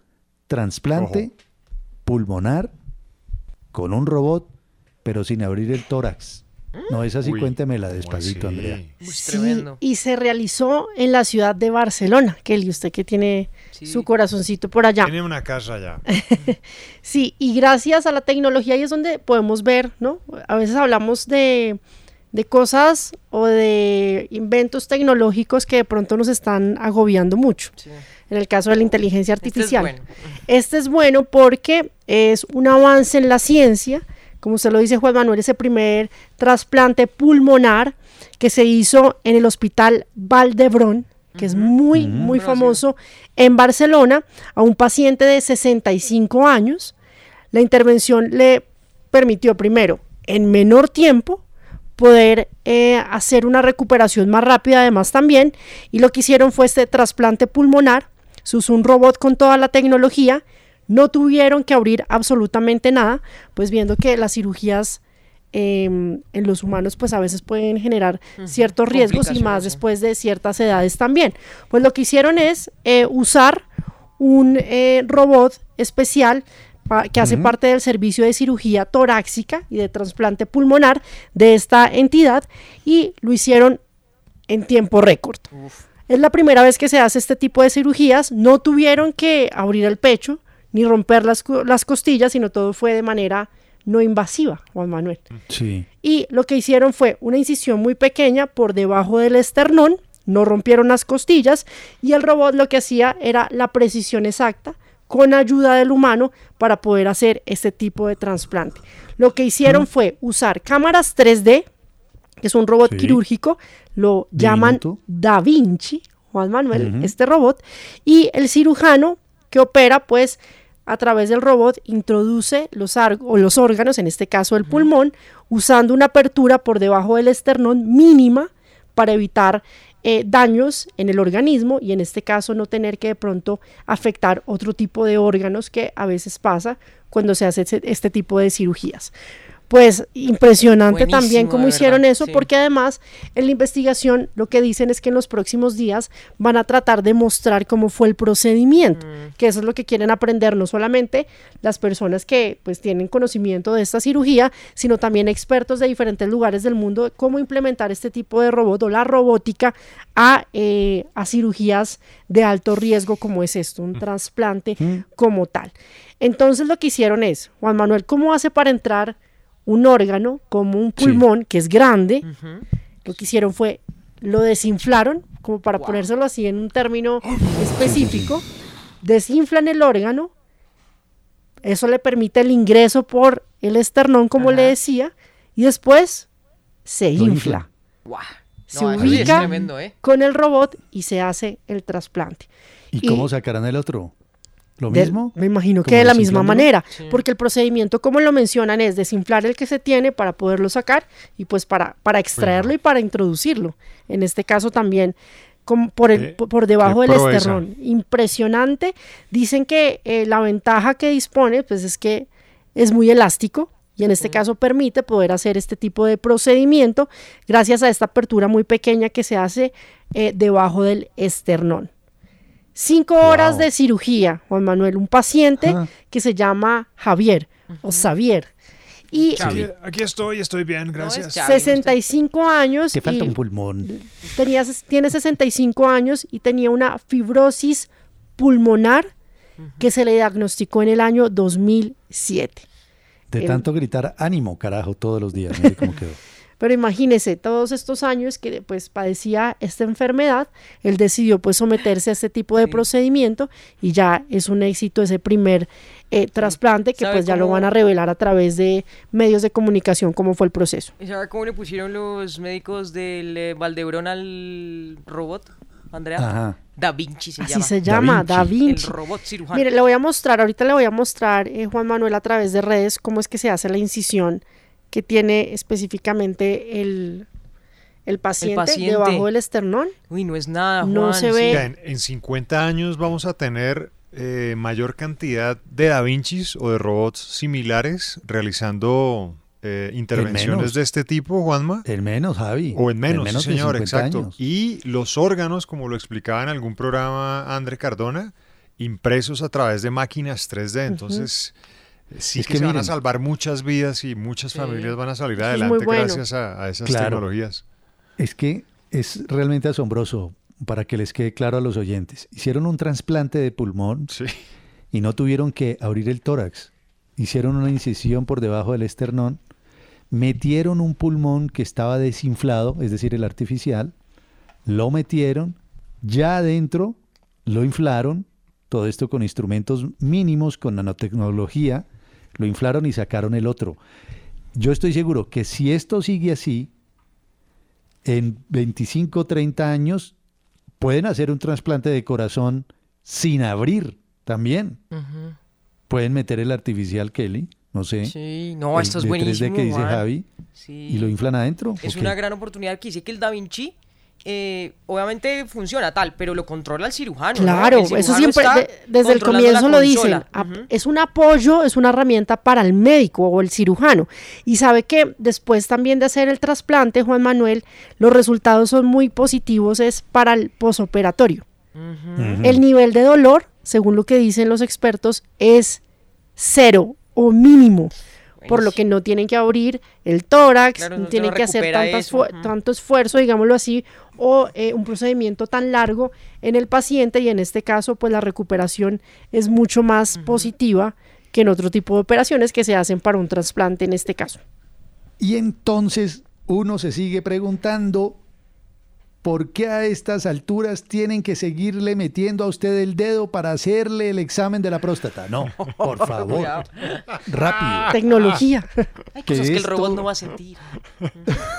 Trasplante pulmonar con un robot, pero sin abrir el tórax. No es así, Uy, cuéntemela despacito, Andrea. Sí, y se realizó en la ciudad de Barcelona. Kelly, usted que tiene su corazoncito por allá. Tiene una casa allá. Sí, y gracias a la tecnología ahí es donde podemos ver, ¿no? A veces hablamos de, de cosas o de inventos tecnológicos que de pronto nos están agobiando mucho. En el caso de la inteligencia artificial. bueno. Este es bueno porque es un avance en la ciencia, como usted lo dice Juan Manuel, ese primer trasplante pulmonar que se hizo en el hospital Valdebrón, que es muy, muy famoso en Barcelona, a un paciente de 65 años. La intervención le permitió primero, en menor tiempo, poder eh, hacer una recuperación más rápida además también, y lo que hicieron fue este trasplante pulmonar, se usó un robot con toda la tecnología, no tuvieron que abrir absolutamente nada, pues viendo que las cirugías em, en los humanos pues a veces pueden generar ciertos riesgos y más después de ciertas edades también. Pues lo que hicieron es eh, usar un eh, robot especial que hace parte del servicio de cirugía torácica y de trasplante pulmonar de esta entidad y lo hicieron en tiempo récord. Es la primera vez que se hace este tipo de cirugías. No tuvieron que abrir el pecho ni romper las, las costillas, sino todo fue de manera no invasiva, Juan Manuel. Sí. Y lo que hicieron fue una incisión muy pequeña por debajo del esternón, no rompieron las costillas y el robot lo que hacía era la precisión exacta con ayuda del humano para poder hacer este tipo de trasplante. Lo que hicieron fue usar cámaras 3D, que es un robot Sí. quirúrgico, lo llaman. Da Vinci, Juan Manuel, este robot, y el cirujano que opera, pues, a través del robot introduce los, o los órganos, en este caso el pulmón, usando una apertura por debajo del esternón mínima para evitar eh, daños en el organismo y en este caso no tener que de pronto afectar otro tipo de órganos que a veces pasa cuando se hace este tipo de cirugías. Pues impresionante también cómo hicieron verdad, eso, sí. porque además en la investigación lo que dicen es que en los próximos días van a tratar de mostrar cómo fue el procedimiento, Mm. que eso es lo que quieren aprender no solamente las personas que pues tienen conocimiento de esta cirugía, sino también expertos de diferentes lugares del mundo de cómo implementar este tipo de robot o la robótica a, eh, a cirugías de alto riesgo como es esto, un trasplante como tal. Entonces lo que hicieron es, Juan Manuel, ¿cómo hace para entrar un órgano como un pulmón que es grande? Lo que hicieron fue, lo desinflaron, como para ponérselo así en un término específico, desinflan el órgano, eso le permite el ingreso por el esternón, como le decía, y después se Lo infla. Guau. Se No, ubica tremendo, ¿eh? con el robot y se hace el trasplante. ¿Y cómo sacarán el otro? ¿Lo De- mismo? me imagino que ¿Como de la misma manera, porque el procedimiento, como lo mencionan, es desinflar el que se tiene para poderlo sacar y pues para, para extraerlo y para introducirlo. En este caso también como por, el, Qué- por- debajo del proeza. esternón. Impresionante. Dicen que eh, la ventaja que dispone pues es que es muy elástico y en este caso permite poder hacer este tipo de procedimiento gracias a esta apertura muy pequeña que se hace eh, debajo del esternón. Cinco horas de cirugía, Juan Manuel, un paciente que se llama Javier o Xavier. Y Aquí, aquí estoy, estoy bien, gracias. 65 años. Te falta un pulmón. tenía, tiene 65 años y tenía una fibrosis pulmonar que se le diagnosticó en el año 2007. De El- tanto gritar ánimo, carajo, todos los días. Mire cómo quedó. Pero imagínese, todos estos años que pues padecía esta enfermedad, él decidió pues someterse a este tipo de procedimiento y ya es un éxito ese primer eh, trasplante que ¿Sabe pues ya lo van a revelar a través de medios de comunicación cómo fue el proceso. ¿Y sabe cómo le pusieron los médicos del eh, Valdebrón al robot, Andrea? Ajá. Da Vinci se Así llama. se llama, Da Vinci. El robot cirujano. Mire, le voy a mostrar, ahorita le voy a mostrar, eh, Juan Manuel, a través de redes, cómo es que se hace la incisión que tiene específicamente el, el, paciente, paciente. debajo del esternón. Uy, no es nada, No Juan, se sí. ve. Oiga, En, en 50 años vamos a tener eh, mayor cantidad de Da Vincis o de robots similares realizando eh, intervenciones de este tipo, Juanma. En menos, Javi. O en menos, menos sí, de señor, 50 exacto. años. Y los órganos, como lo explicaba en algún programa André Cardona, impresos a través de máquinas 3D. Entonces, sí Es que, que se van a salvar muchas vidas y muchas familias van a salir adelante bueno. gracias a, a esas Claro. tecnologías. Es que es realmente asombroso para que les quede claro a los oyentes. Hicieron un trasplante de pulmón y no tuvieron que abrir el tórax. Hicieron una incisión por debajo del esternón, metieron un pulmón que estaba desinflado, es decir, el artificial, lo metieron, ya adentro lo inflaron, todo esto con instrumentos mínimos, con nanotecnología, lo inflaron y sacaron el otro. Yo estoy seguro que si esto sigue así, en 25 30 años pueden hacer un trasplante de corazón sin abrir también. Pueden meter el artificial Kelly, no sé. Sí, no, el esto es de 3D buenísimo, que dice Juan. Javi Sí. y lo inflan adentro. Es ¿o una gran oportunidad que dice que el Da Vinci eh, obviamente funciona tal, pero lo controla el cirujano. ¿no? Claro, eso siempre, de- desde el comienzo lo dicen, es un apoyo, es una herramienta para el médico o el cirujano. Y sabe que después también de hacer el trasplante, Juan Manuel, los resultados son muy positivos, es para el posoperatorio. El nivel de dolor, según lo que dicen los expertos, es cero o mínimo. Por lo que no tienen que abrir el tórax, Claro, no tienen que hacer eso, ujú. tanto esfuerzo, digámoslo así, o eh, un procedimiento tan largo en el paciente y en este caso pues la recuperación es mucho más positiva que en otro tipo de operaciones que se hacen para un trasplante en este caso. Y entonces uno se sigue preguntando por qué a estas alturas tienen que seguirle metiendo a usted el dedo para hacerle el examen de la próstata. No, por favor. Rápido. Tecnología. Hay Que cosas que el esto- robot no va a sentir.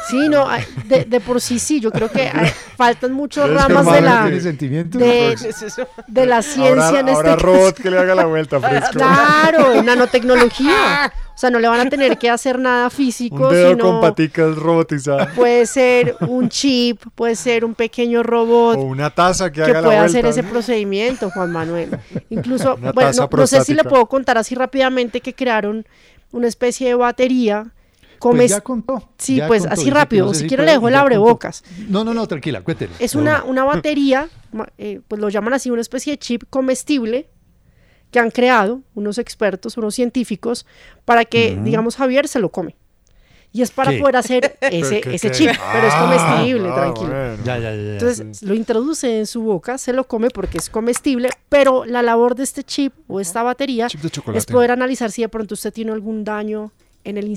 Sí, no, hay- de, de por sí sí, yo creo que hay- faltan muchas ¿Ves que ramas de la de, ¿Es eso? de la ciencia Ahora, en este ahora caso. robot que le haga la vuelta, fresco. Claro, nanotecnología. O sea, no le van a tener que hacer nada físico, Un dedo sino con paticas robotizado. puede ser un chip, puede ser un pequeño robot O una taza que que haga la pueda hacer ese procedimiento, Juan Manuel. Incluso, Una bueno, taza no, no sé si le puedo contar así rápidamente que crearon una especie de batería. Pues ya contó. Sí, ya pues contó. así que rápido. no sé si si le dejo el abrebocas. No, no, no, tranquila, cuéntele. Es una, una batería, eh, pues lo llaman así, una especie de chip comestible que han creado unos expertos, unos científicos, para que, digamos, Javier se lo come. Y es para ¿Qué? poder hacer ese, ¿Qué, ese qué? chip, pero es Ah, comestible, ah, tranquilo. bueno. Ya, ya, ya. Entonces lo introduce en su boca, se lo come porque es comestible, pero la labor de este chip o esta batería es poder analizar si de pronto usted tiene algún daño en el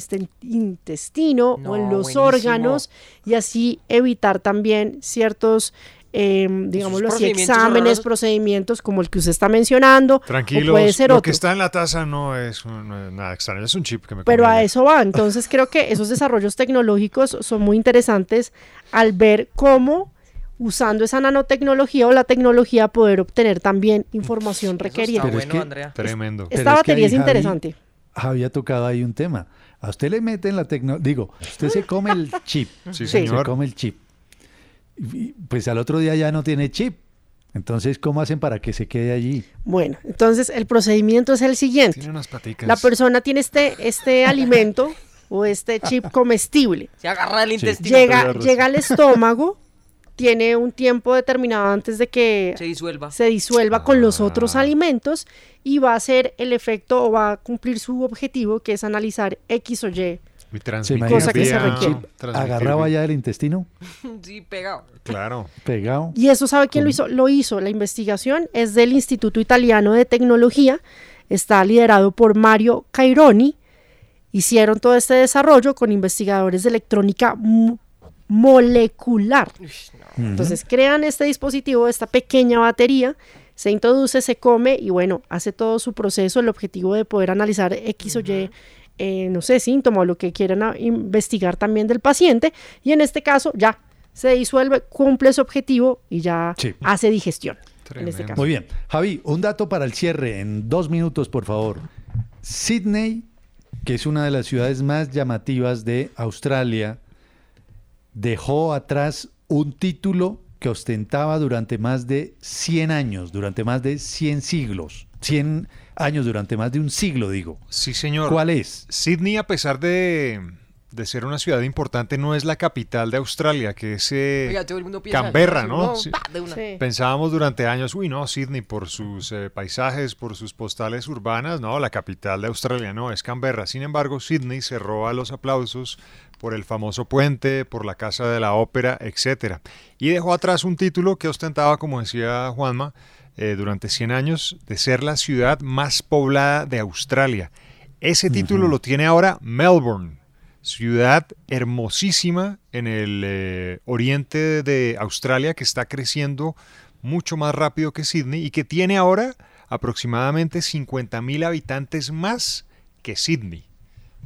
intestino o en los buenísimo. órganos y así evitar también ciertos, eh, digámoslo así, exámenes, procedimientos como el que usted está mencionando. o Tranquilos, puede ser lo otro. que está en la taza no es, un- no es nada extraño, es un chip que me Pero a eso va. Entonces creo que esos desarrollos tecnológicos son muy interesantes al ver cómo usando esa nanotecnología o la tecnología poder obtener también información requerida. Pero es que- Tremendo. Pero Esta que batería ahí es Javi- interesante. Javi ha tocado ahí un tema. A usted le meten la tecnología, digo, usted se come el chip. Sí, Se señor. come el chip. Pues al otro día ya no tiene chip. Entonces, ¿cómo hacen para que se quede allí? Bueno, entonces el procedimiento es el siguiente. Tiene unas paticas. La persona tiene este, este alimento o este chip comestible. Se agarra el intestino. Llega, llega al estómago, tiene un tiempo determinado antes de que Se disuelva. se disuelva con los otros alimentos y va a hacer el efecto o va a cumplir su objetivo que es analizar X o Y. Y ¿Se transmitir imagina Cosa que se vía- requiere. transmitir agarrado vía- allá del intestino, Sí, pegado. Claro. pegado? Y eso sabe quién lo hizo. Lo hizo. La investigación es del Instituto Italiano de Tecnología. Está liderado por Mario Caironi. Hicieron todo este desarrollo con investigadores de electrónica mo- molecular. Entonces crean este dispositivo, esta pequeña batería, se introduce, se come y bueno, hace todo su proceso, el objetivo de poder analizar X o Y, eh, no sé, síntoma o lo que quieran investigar también del paciente. Y en este caso ya se disuelve, cumple su objetivo y ya Sí. hace digestión. En este caso. Muy bien. Javi, un dato para el cierre en dos minutos, por favor. Sydney, que es una de las ciudades más llamativas de Australia, dejó atrás un título que ostentaba durante más de 100 años, durante más de 100 siglos. 100 años, durante más de un siglo, digo. Sí, señor. ¿Cuál es? Sydney, a pesar de, de ser una ciudad importante, no es la capital de Australia, que es eh, Oiga, todo el mundo piensa, Canberra, ¿no? no, Sí. pa, de una. Sí. Pensábamos durante años, uy, no, Sydney por sus eh, paisajes, por sus postales urbanas, no, la capital de Australia no, es Canberra. Sin embargo, Sydney se roba los aplausos por el famoso puente, por la Casa de la Ópera, etcétera. Y dejó atrás un título que ostentaba, como decía Juanma, eh, durante 100 años, de ser la ciudad más poblada de Australia. Ese título lo tiene ahora Melbourne, ciudad hermosísima en el eh, oriente de Australia que está creciendo mucho más rápido que Sydney y que tiene ahora aproximadamente 50.000 habitantes más que Sydney.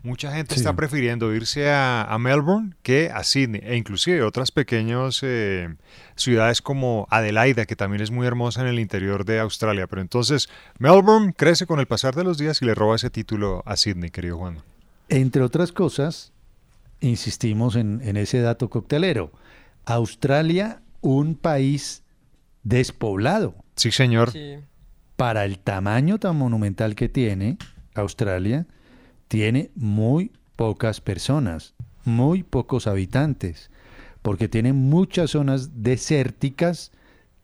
Mucha gente Sí. está prefiriendo irse a, a Melbourne que a Sydney e inclusive otras pequeñas eh, ciudades como Adelaida, que también es muy hermosa en el interior de Australia. Pero entonces Melbourne crece con el pasar de los días y le roba ese título a Sydney, querido Juan. Entre otras cosas, insistimos en, en ese dato coctelero. Australia, un país despoblado. Sí, señor. Para el tamaño tan monumental que tiene, Australia tiene muy pocas personas, muy pocos habitantes, porque tiene muchas zonas desérticas,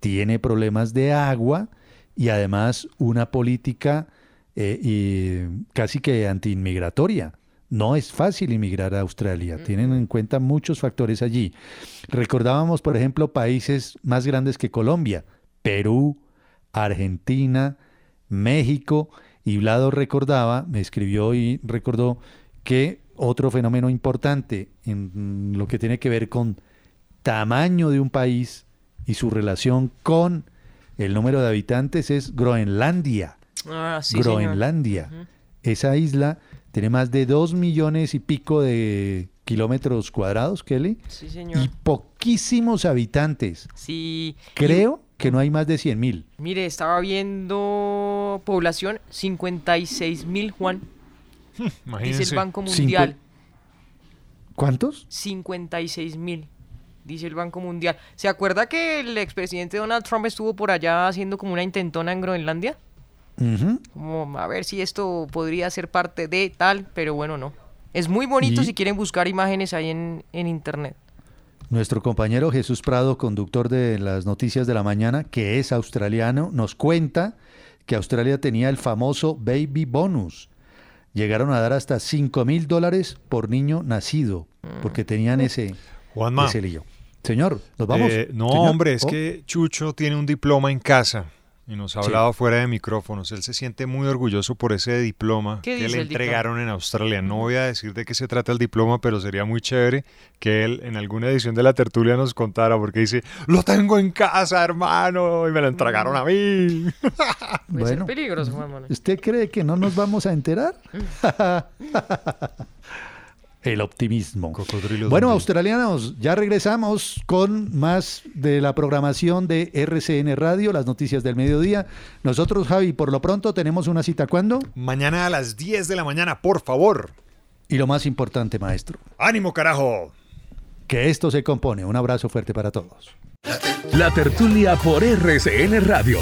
tiene problemas de agua y además una política eh, y casi que antiinmigratoria. No es fácil inmigrar a Australia, tienen en cuenta muchos factores allí. Recordábamos, por ejemplo, países más grandes que Colombia, Perú, Argentina, México, y Vlado recordaba, me escribió y recordó que otro fenómeno importante en lo que tiene que ver con tamaño de un país y su relación con el número de habitantes es Groenlandia. Ah, sí, señor. Groenlandia. Esa isla tiene más de dos millones y pico de kilómetros cuadrados, Kelly, Sí, señor. y poquísimos habitantes. Sí. Creo que no hay más de 100 mil. Mire, estaba viendo población 56 mil, Juan. Dice Imagínense. el Banco Mundial. ¿Cuántos? 56 mil, dice el Banco Mundial. ¿Se acuerda que el expresidente Donald Trump estuvo por allá haciendo como una intentona en Groenlandia? Ujú. Como a ver si esto podría ser parte de tal, pero bueno, no. Es muy bonito Y- si quieren buscar imágenes ahí en, en internet. Nuestro compañero Jesús Prado, conductor de las noticias de la mañana, que es australiano, nos cuenta que Australia tenía el famoso baby bonus. Llegaron a dar hasta 5 mil dólares por niño nacido, porque tenían ese, Juanma. ese lío. Señor, nos vamos. Eh, no, Señor. hombre, es Oh. que Chucho tiene un diploma en casa y nos ha Sí. hablado fuera de micrófonos. Él se siente muy orgulloso por ese diploma ¿Qué que le entregaron en Australia. No voy a decir de qué se trata el diploma, pero sería muy chévere que él en alguna edición de la tertulia nos contara, porque dice, lo tengo en casa, hermano, y me lo entregaron a mí. Puede ser Bueno, peligroso, Juan Manuel. ¿Usted cree que no nos vamos a enterar? El optimismo. Bueno, australianos, ya regresamos con más de la programación de RCN Radio, las noticias del mediodía. Nosotros, Javi, por lo pronto tenemos una cita cuándo? Mañana a las 10 de la mañana, por favor. Y lo más importante, maestro, ¡Ánimo, carajo! que esto se compone. Un abrazo fuerte para todos. La tertulia por RCN Radio.